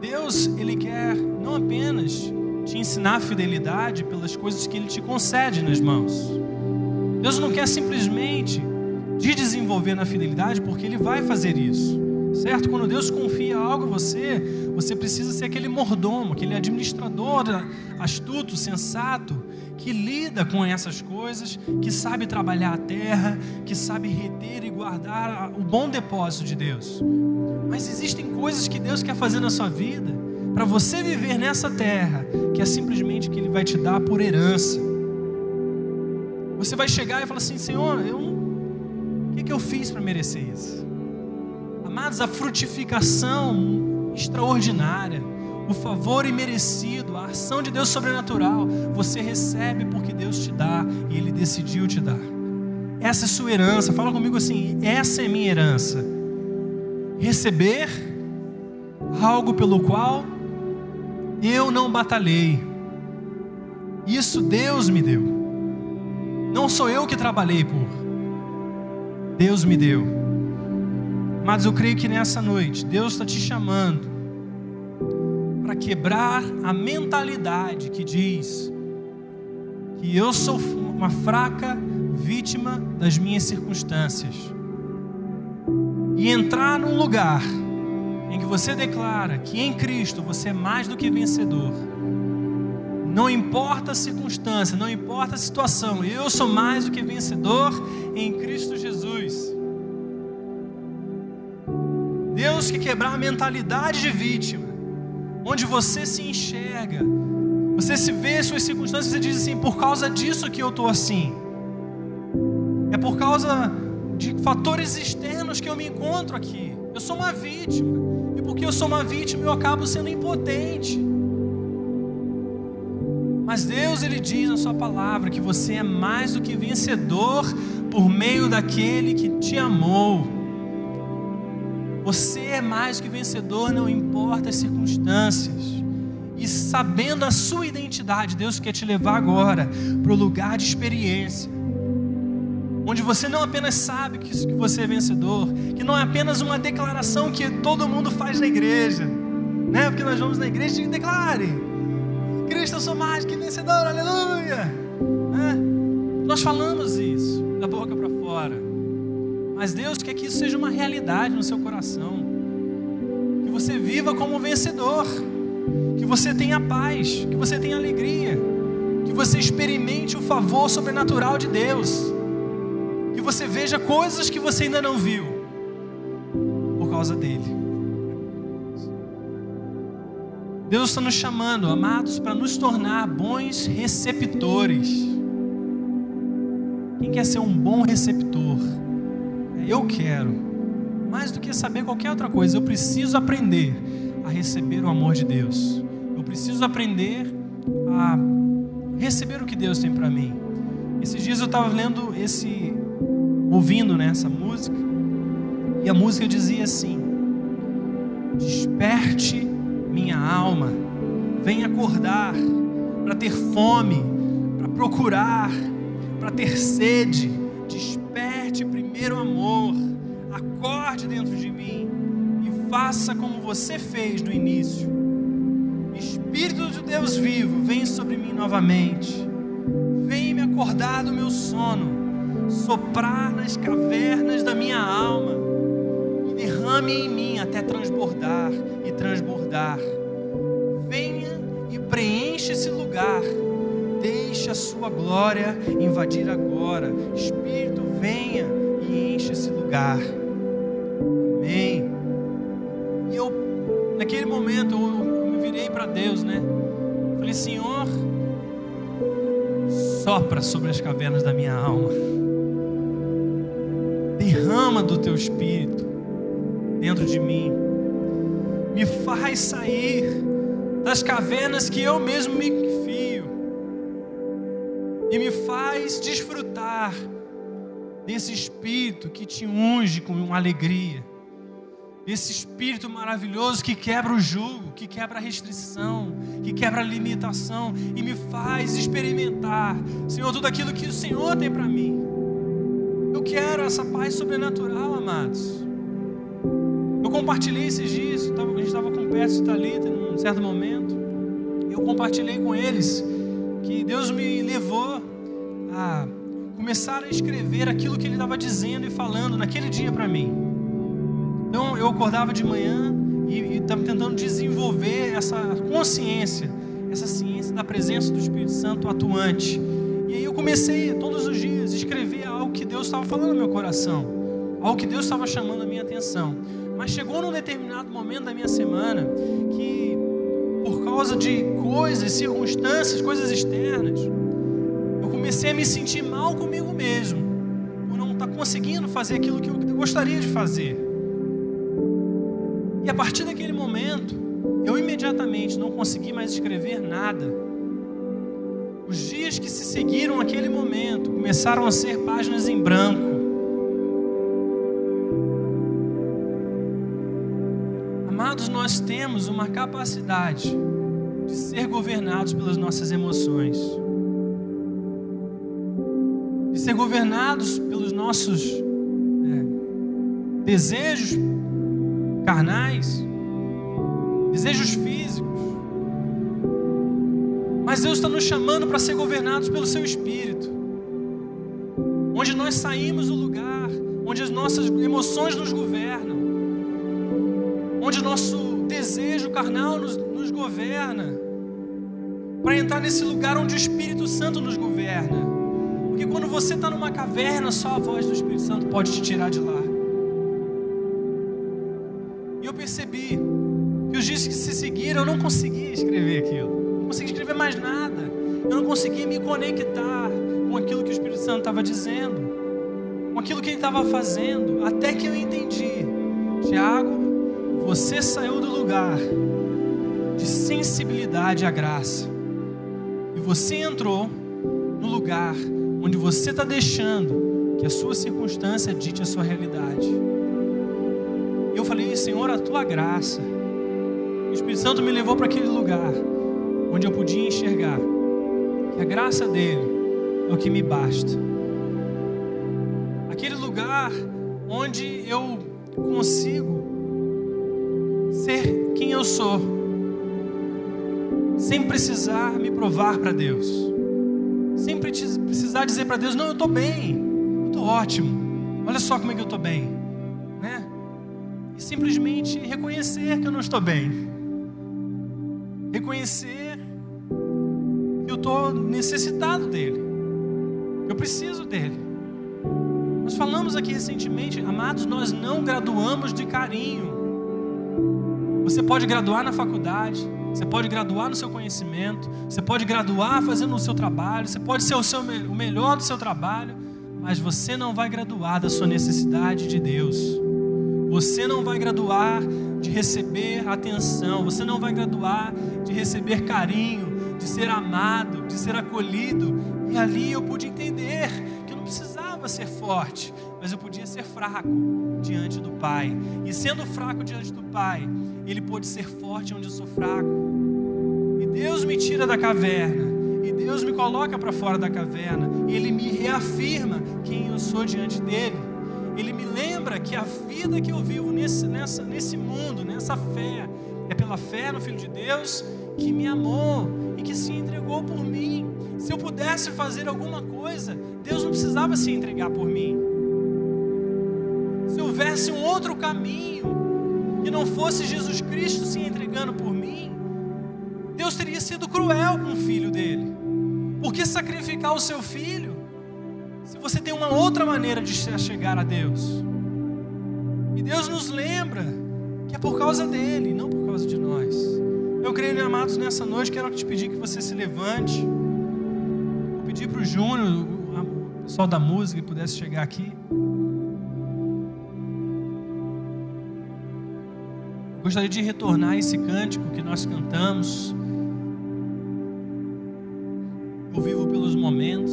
Deus, Ele quer não apenas te ensinar a fidelidade pelas coisas que Ele te concede nas mãos. Deus não quer simplesmente te desenvolver na fidelidade, porque Ele vai fazer isso. Certo? Quando Deus confia algo a você, você precisa ser aquele mordomo, aquele administrador astuto, sensato, que lida com essas coisas, que sabe trabalhar a terra, que sabe reter e guardar o bom depósito de Deus. Mas existem coisas que Deus quer fazer na sua vida para você viver nessa terra, que é simplesmente que Ele vai te dar por herança. Você vai chegar e falar assim: Senhor, eu, o que, que eu fiz para merecer isso? Amados, a frutificação extraordinária, o favor imerecido, a ação de Deus sobrenatural, você recebe porque Deus te dá e Ele decidiu te dar. Essa é sua herança. Fala comigo assim: essa é minha herança. Receber algo pelo qual eu não batalhei. Isso Deus me deu. Não sou eu que trabalhei por. Deus me deu. Mas eu creio que nessa noite Deus está te chamando para quebrar a mentalidade que diz que eu sou uma fraca vítima das minhas circunstâncias e entrar num lugar em que você declara que em Cristo você é mais do que vencedor. Não importa a circunstância, não importa a situação, eu sou mais do que vencedor em Cristo Jesus. Deus que quebrar a mentalidade de vítima, onde você se enxerga, você se vê suas circunstâncias e diz assim: por causa disso que eu estou assim, é por causa de fatores externos que eu me encontro aqui. Eu sou uma vítima. E porque eu sou uma vítima, eu acabo sendo impotente. Mas Deus ele diz na sua palavra que você é mais do que vencedor por meio daquele que te amou. Você é mais que vencedor, não importa as circunstâncias. E sabendo a sua identidade, Deus quer te levar agora para o lugar de experiência onde você não apenas sabe que você é vencedor, que não é apenas uma declaração que todo mundo faz na igreja, né? Porque nós vamos na igreja e declare: Cristo, eu sou mais que vencedor, aleluia. Né? Nós falamos isso da boca para fora, mas Deus quer que isso seja uma realidade no seu coração, que você viva como vencedor, que você tenha paz, que você tenha alegria, que você experimente o favor sobrenatural de Deus que você veja coisas que você ainda não viu por causa dele. Deus está nos chamando, amados, para nos tornar bons receptores. Quem quer ser um bom receptor? Eu quero. Mais do que saber qualquer outra coisa, eu preciso aprender a receber o amor de Deus. Eu preciso aprender a receber o que Deus tem para mim. Esses dias eu estava lendo esse ouvindo né, essa música, e a música dizia assim: Desperte minha alma, vem acordar para ter fome, para procurar, para ter sede. Desperte primeiro amor, acorde dentro de mim e faça como você fez no início. Espírito de Deus vivo, vem sobre mim novamente. Vem me acordar do meu sono soprar nas cavernas da minha alma e derrame em mim até transbordar e transbordar. Venha e preencha esse lugar. Deixe a sua glória invadir agora. Espírito, venha lugar. Amém. E eu, naquele momento, eu, me virei para Deus, né? Falei, Senhor, sopra sobre as cavernas da minha alma derrama do teu espírito dentro de mim, me faz sair das cavernas que eu mesmo me fio e me faz desfrutar desse Espírito que te unge com alegria, desse Espírito maravilhoso que quebra o jugo, que quebra a restrição, que quebra a limitação e me faz experimentar, Senhor, tudo aquilo que o Senhor tem para mim. Eu quero essa paz sobrenatural, amados. Eu compartilhei esses dias, a gente estava com o e Thalita num certo momento. Eu compartilhei com eles que Deus me levou a começar a escrever aquilo que Ele estava dizendo e falando naquele dia para mim. Então eu acordava de manhã e estava tentando desenvolver essa consciência, essa ciência da presença do Espírito Santo atuante. E aí eu comecei todos os dias a escrever algo que Deus estava falando no meu coração, algo que Deus estava chamando a minha atenção. Mas chegou num determinado momento da minha semana que, por causa de coisas, circunstâncias, coisas externas, comecei a me sentir mal comigo mesmo, por não estar conseguindo fazer aquilo que eu gostaria de fazer. E a partir daquele momento, eu imediatamente não consegui mais escrever nada. Os dias que se seguiram aquele momento começaram a ser páginas em branco. Amados, nós temos uma capacidade de ser governados pelas nossas emoções, ser governados pelos nossos é, desejos carnais, desejos físicos. Mas Deus está nos chamando para ser governados pelo Seu Espírito, onde nós saímos do lugar, onde as nossas emoções nos governam, onde nosso desejo carnal nos, nos governa, para entrar nesse lugar onde o Espírito Santo nos governa. Porque quando você está numa caverna, só a voz do Espírito Santo pode te tirar de lá. E eu percebi que os dias que se seguiram eu não conseguia escrever aquilo. Não conseguia escrever mais nada. Eu não conseguia me conectar com aquilo que o Espírito Santo estava dizendo, com aquilo que ele estava fazendo, até que eu entendi. Tiago, você saiu do lugar de sensibilidade à graça. E você entrou no lugar onde você está deixando que a sua circunstância dite a sua realidade. E eu falei, Senhor, a tua graça. O Espírito Santo me levou para aquele lugar onde eu podia enxergar que a graça dele é o que me basta. Aquele lugar onde eu consigo ser quem eu sou, sem precisar me provar para Deus, precisar dizer para Deus: não, eu estou bem, eu estou ótimo, olha só como é que eu estou bem, né? E simplesmente reconhecer que eu não estou bem, reconhecer que eu estou necessitado dele, eu preciso dele. Nós falamos aqui recentemente, amados, nós não graduamos de carinho. Você pode graduar na faculdade, você pode graduar no seu conhecimento, você pode graduar fazendo o seu trabalho, você pode ser o, seu, o melhor do seu trabalho, mas você não vai graduar da sua necessidade de Deus. Você não vai graduar de receber atenção, você não vai graduar de receber carinho, de ser amado, de ser acolhido. E ali eu pude entender que eu não precisava ser forte, mas eu podia ser fraco diante do Pai. E sendo fraco diante do Pai, Ele pôde ser forte onde eu sou fraco. E Deus me tira da caverna. E Deus me coloca para fora da caverna. E Ele me reafirma quem eu sou diante dele. Ele me lembra que a vida que eu vivo nesse, nessa, nesse mundo, nessa fé, é pela fé no Filho de Deus que me amou e que se entregou por mim. Se eu pudesse fazer alguma coisa, Deus não precisava se entregar por mim. Se houvesse um outro caminho que não fosse Jesus Cristo se entregando por mim, Deus teria sido cruel com o filho dele. Por que sacrificar o seu filho se você tem uma outra maneira de chegar a Deus? E Deus nos lembra que é por causa dele, não por causa de nós. Eu creio, amados, nessa noite quero te pedir que você se levante. Vou pedir para o Júnior, o pessoal da música, que pudesse chegar aqui. Gostaria de retornar esse cântico que nós cantamos. ao vivo pelos momentos.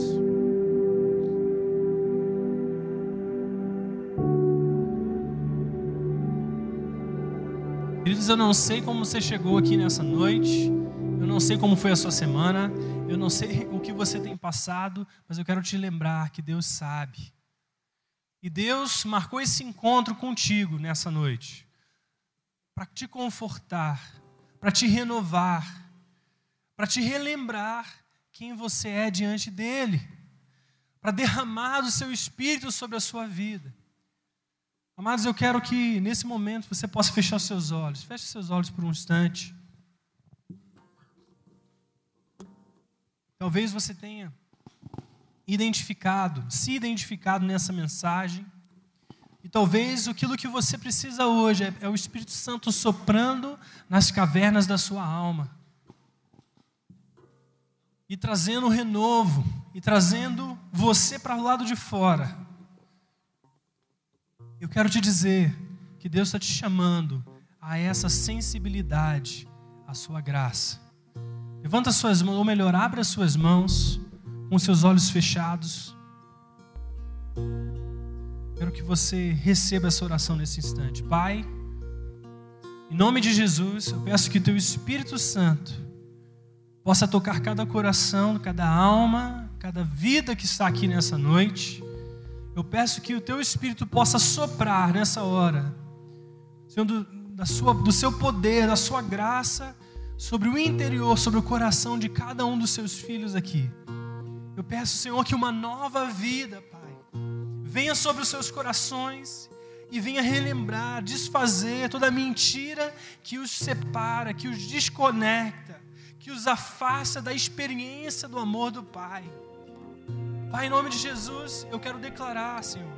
Queridos, eu não sei como você chegou aqui nessa noite. Eu não sei como foi a sua semana, eu não sei o que você tem passado, mas eu quero te lembrar que Deus sabe. E Deus marcou esse encontro contigo nessa noite para te confortar, para te renovar, para te relembrar quem você é diante dele, para derramar o seu espírito sobre a sua vida. Amados, eu quero que nesse momento você possa fechar seus olhos. Feche seus olhos por um instante. Talvez você tenha identificado, se identificado nessa mensagem. E talvez aquilo que você precisa hoje é, é o Espírito Santo soprando nas cavernas da sua alma. E trazendo renovo, e trazendo você para o lado de fora eu quero te dizer que Deus está te chamando a essa sensibilidade, à sua graça. Levanta suas mãos, ou melhor, abre as suas mãos, com seus olhos fechados. Quero que você receba essa oração nesse instante. Pai, em nome de Jesus, eu peço que teu Espírito Santo possa tocar cada coração, cada alma, cada vida que está aqui nessa noite eu peço que o teu Espírito possa soprar nessa hora, Senhor, do, da sua, do seu poder, da sua graça, sobre o interior, sobre o coração de cada um dos seus filhos aqui. Eu peço, Senhor, que uma nova vida, Pai, venha sobre os seus corações e venha relembrar, desfazer toda mentira que os separa, que os desconecta, que os afasta da experiência do amor do Pai. Pai, em nome de Jesus, eu quero declarar, Senhor,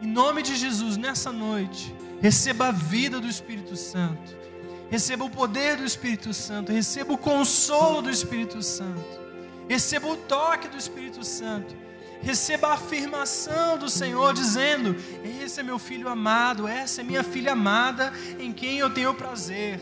em nome de Jesus, nessa noite, receba a vida do Espírito Santo, receba o poder do Espírito Santo, receba o consolo do Espírito Santo, receba o toque do Espírito Santo, receba a afirmação do Senhor dizendo: Esse é meu filho amado, essa é minha filha amada, em quem eu tenho prazer.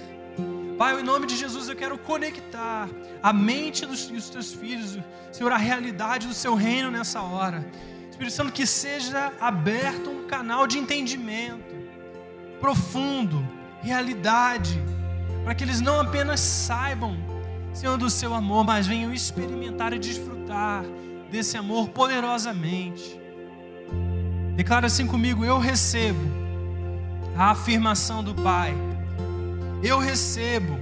Pai, em nome de Jesus, eu quero conectar a mente dos, dos teus filhos, Senhor, a realidade do seu reino nessa hora. Espírito Santo, que seja aberto um canal de entendimento profundo, realidade, para que eles não apenas saibam, Senhor, do seu amor, mas venham experimentar e desfrutar desse amor poderosamente. Declara assim comigo: eu recebo a afirmação do Pai eu recebo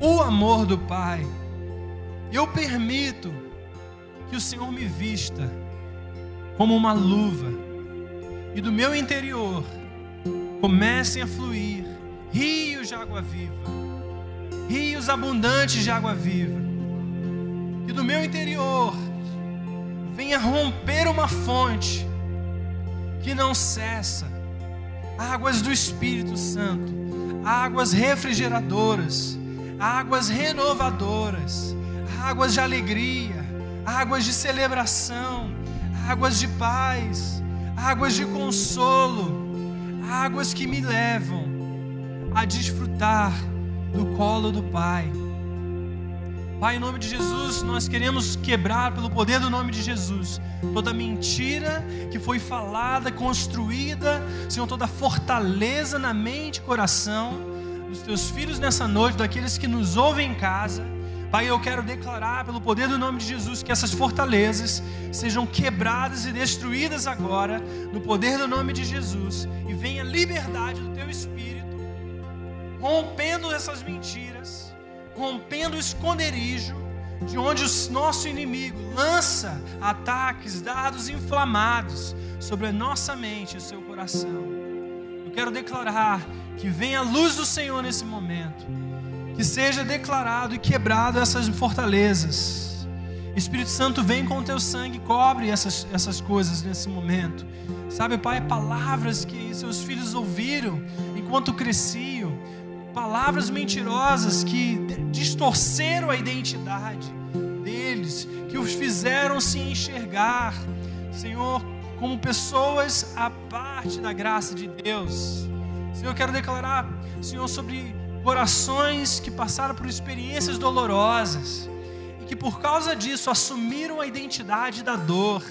o amor do Pai. Eu permito que o Senhor me vista como uma luva e do meu interior comecem a fluir rios de água viva, rios abundantes de água viva. Que do meu interior venha romper uma fonte que não cessa, águas do Espírito Santo águas refrigeradoras, águas renovadoras, águas de alegria, águas de celebração, águas de paz, águas de consolo, águas que me levam a desfrutar do colo do Pai. Pai, em nome de Jesus, nós queremos quebrar pelo poder do nome de Jesus toda mentira que foi falada, construída, Senhor, toda fortaleza na mente e coração dos teus filhos nessa noite, daqueles que nos ouvem em casa. Pai, eu quero declarar pelo poder do nome de Jesus que essas fortalezas sejam quebradas e destruídas agora, no poder do nome de Jesus, e venha liberdade do teu espírito, rompendo essas mentiras rompendo o esconderijo de onde o nosso inimigo lança ataques, dados inflamados sobre a nossa mente e o seu coração. Eu quero declarar que venha a luz do Senhor nesse momento, que seja declarado e quebrado essas fortalezas. Espírito Santo, vem com o teu sangue, cobre essas, essas coisas nesse momento. Sabe, Pai, palavras que seus filhos ouviram enquanto cresciam, palavras mentirosas que distorceram a identidade deles, que os fizeram se enxergar, Senhor, como pessoas à parte da graça de Deus. Senhor, eu quero declarar, Senhor, sobre corações que passaram por experiências dolorosas e que por causa disso assumiram a identidade da dor.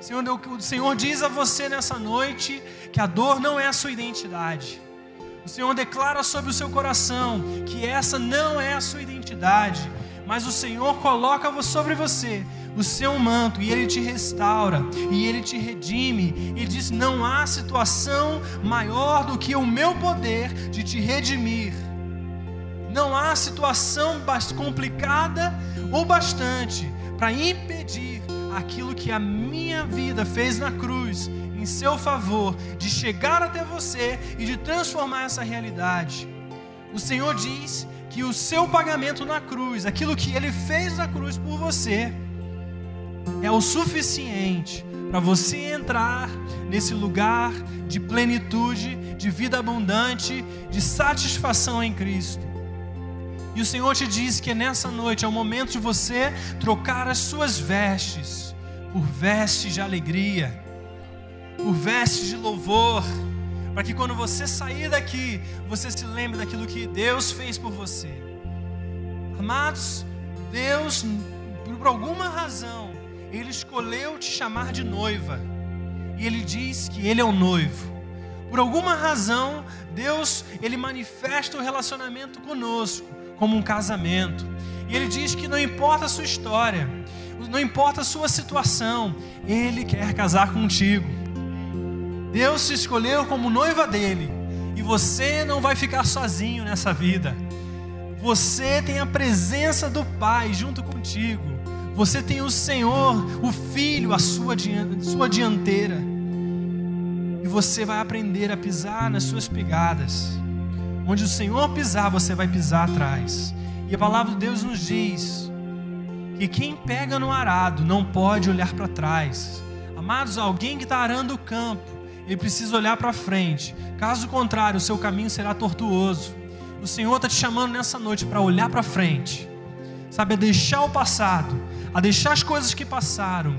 Senhor, o Senhor diz a você nessa noite que a dor não é a sua identidade. O Senhor declara sobre o seu coração que essa não é a sua identidade, mas o Senhor coloca sobre você o seu manto e ele te restaura e ele te redime. E diz: Não há situação maior do que o meu poder de te redimir. Não há situação complicada ou bastante para impedir aquilo que a minha vida fez na cruz em seu favor, de chegar até você e de transformar essa realidade. O Senhor diz que o seu pagamento na cruz, aquilo que ele fez na cruz por você, é o suficiente para você entrar nesse lugar de plenitude, de vida abundante, de satisfação em Cristo. E o Senhor te diz que nessa noite é o momento de você trocar as suas vestes por vestes de alegria por vestes de louvor, para que quando você sair daqui, você se lembre daquilo que Deus fez por você. Amados, Deus, por alguma razão, Ele escolheu te chamar de noiva, e Ele diz que Ele é o noivo. Por alguma razão, Deus, Ele manifesta o relacionamento conosco como um casamento. E Ele diz que não importa a sua história, não importa a sua situação, Ele quer casar contigo. Deus te escolheu como noiva dele. E você não vai ficar sozinho nessa vida. Você tem a presença do Pai junto contigo. Você tem o Senhor, o Filho, a sua, sua dianteira. E você vai aprender a pisar nas suas pegadas. Onde o Senhor pisar, você vai pisar atrás. E a palavra de Deus nos diz que quem pega no arado não pode olhar para trás. Amados, alguém que está arando o campo, ele precisa olhar para frente. Caso contrário, o seu caminho será tortuoso. O Senhor está te chamando nessa noite para olhar para frente, sabe, a deixar o passado, a deixar as coisas que passaram.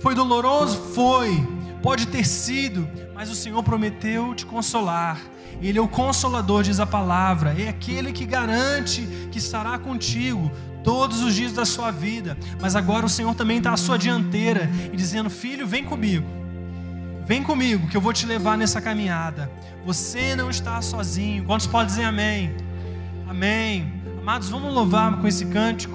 Foi doloroso? Foi. Pode ter sido, mas o Senhor prometeu te consolar. Ele é o consolador, diz a palavra. É aquele que garante que estará contigo todos os dias da sua vida. Mas agora o Senhor também está à sua dianteira e dizendo: Filho, vem comigo. Vem comigo que eu vou te levar nessa caminhada. Você não está sozinho. Quantos podem dizer amém? Amém. Amados, vamos louvar com esse cântico.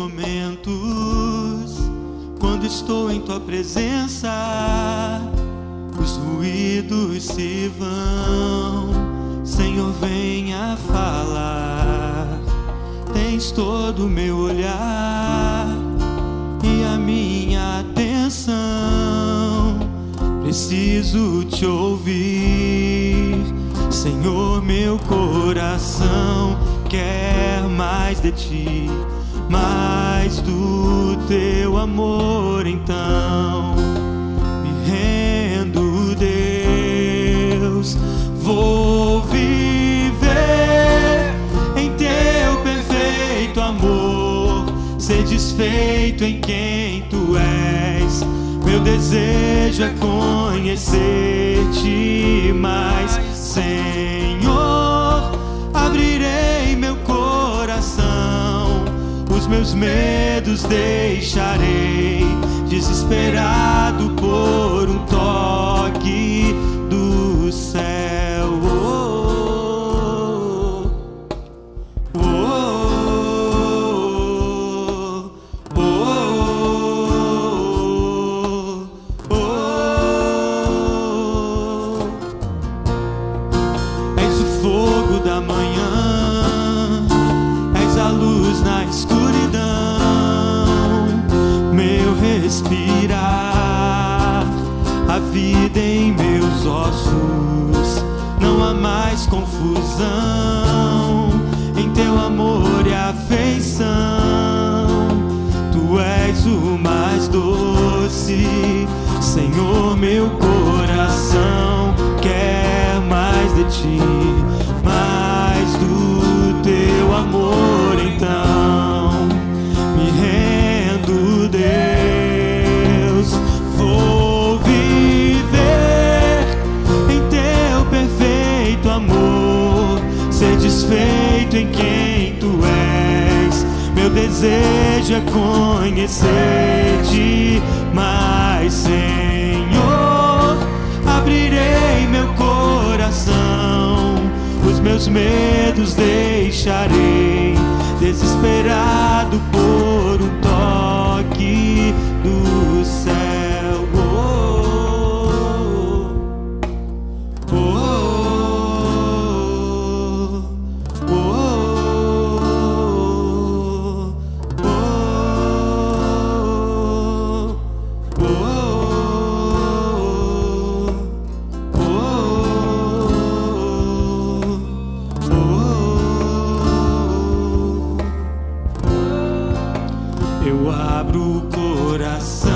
Momentos quando estou em tua presença. Os ruídos se vão, Senhor, venha falar. Tens todo o meu olhar e a minha atenção. Preciso te ouvir, Senhor, meu coração quer mais de ti mais do teu amor, então me rendo, Deus, vou viver em teu perfeito amor, ser desfeito em quem tu és. Meu desejo é conhecer-te mais, Senhor. Abrirei meus medos deixarei, desesperado por um toque Senhor. Meu coração quer mais de ti, Meu desejo é conhecer-te mais, Senhor. Abrirei meu coração, os meus medos deixarei, desesperado por um toque do céu. abro o coração.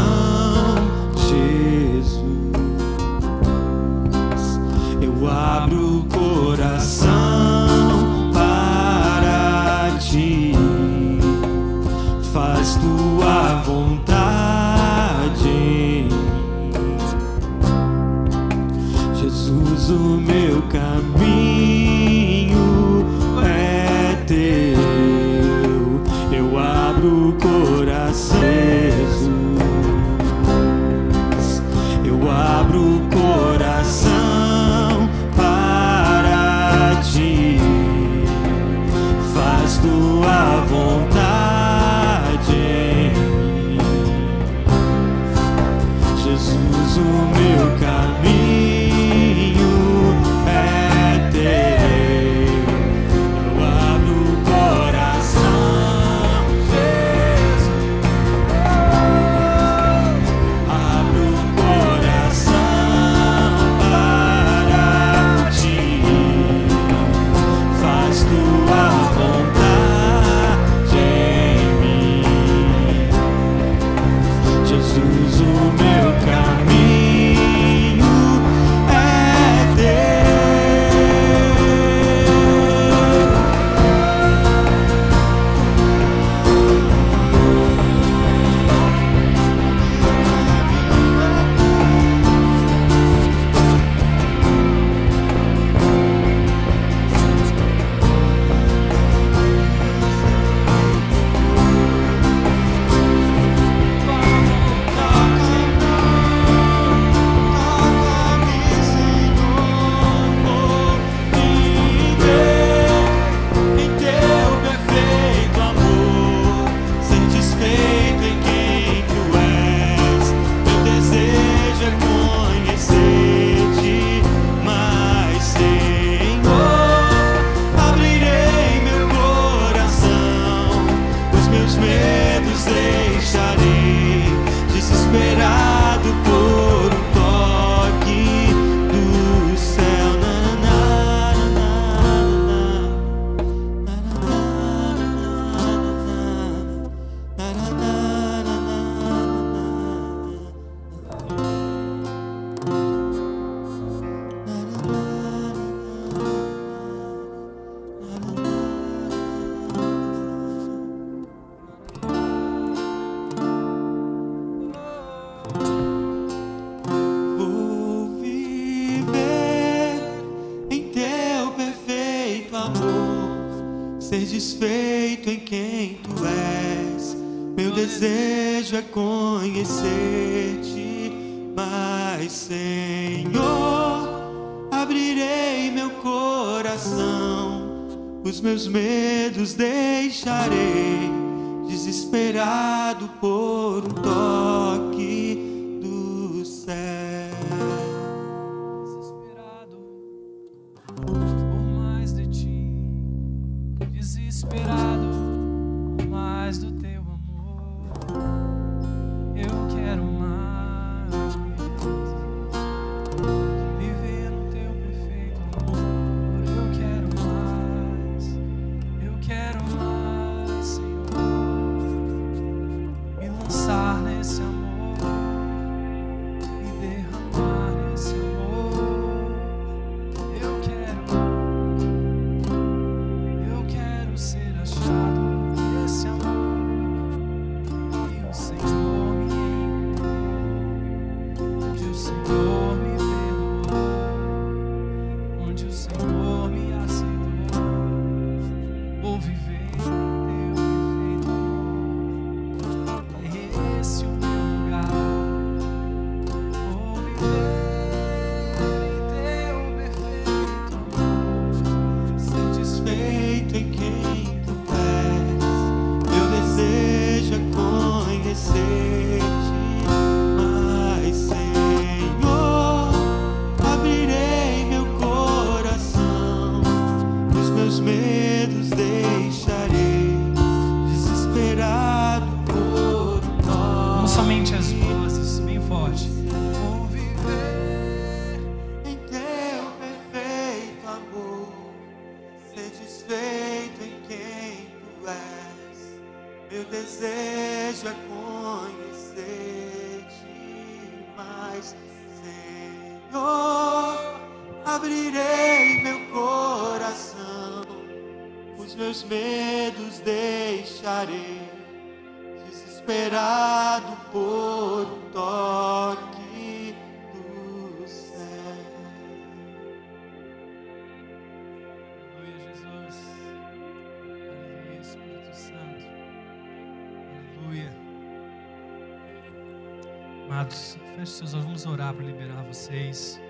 Seus vamos orar para liberar vocês.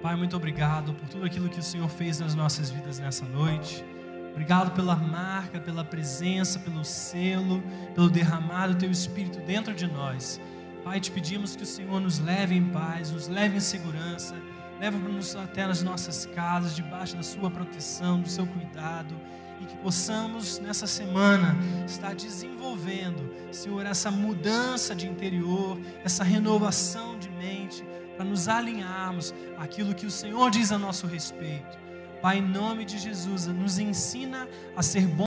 Pai, muito obrigado por tudo aquilo que o Senhor fez nas nossas vidas nessa noite. Obrigado pela marca, pela presença, pelo selo, pelo derramado do Teu Espírito dentro de nós. Pai, te pedimos que o Senhor nos leve em paz, nos leve em segurança, leve-nos até nas nossas casas, debaixo da Sua proteção, do Seu cuidado, e que possamos nessa semana estar desenvolvendo, Senhor, essa mudança de interior, essa renovação de mente para nos alinharmos àquilo que o Senhor diz a nosso respeito. Pai, em nome de Jesus, nos ensina a ser bom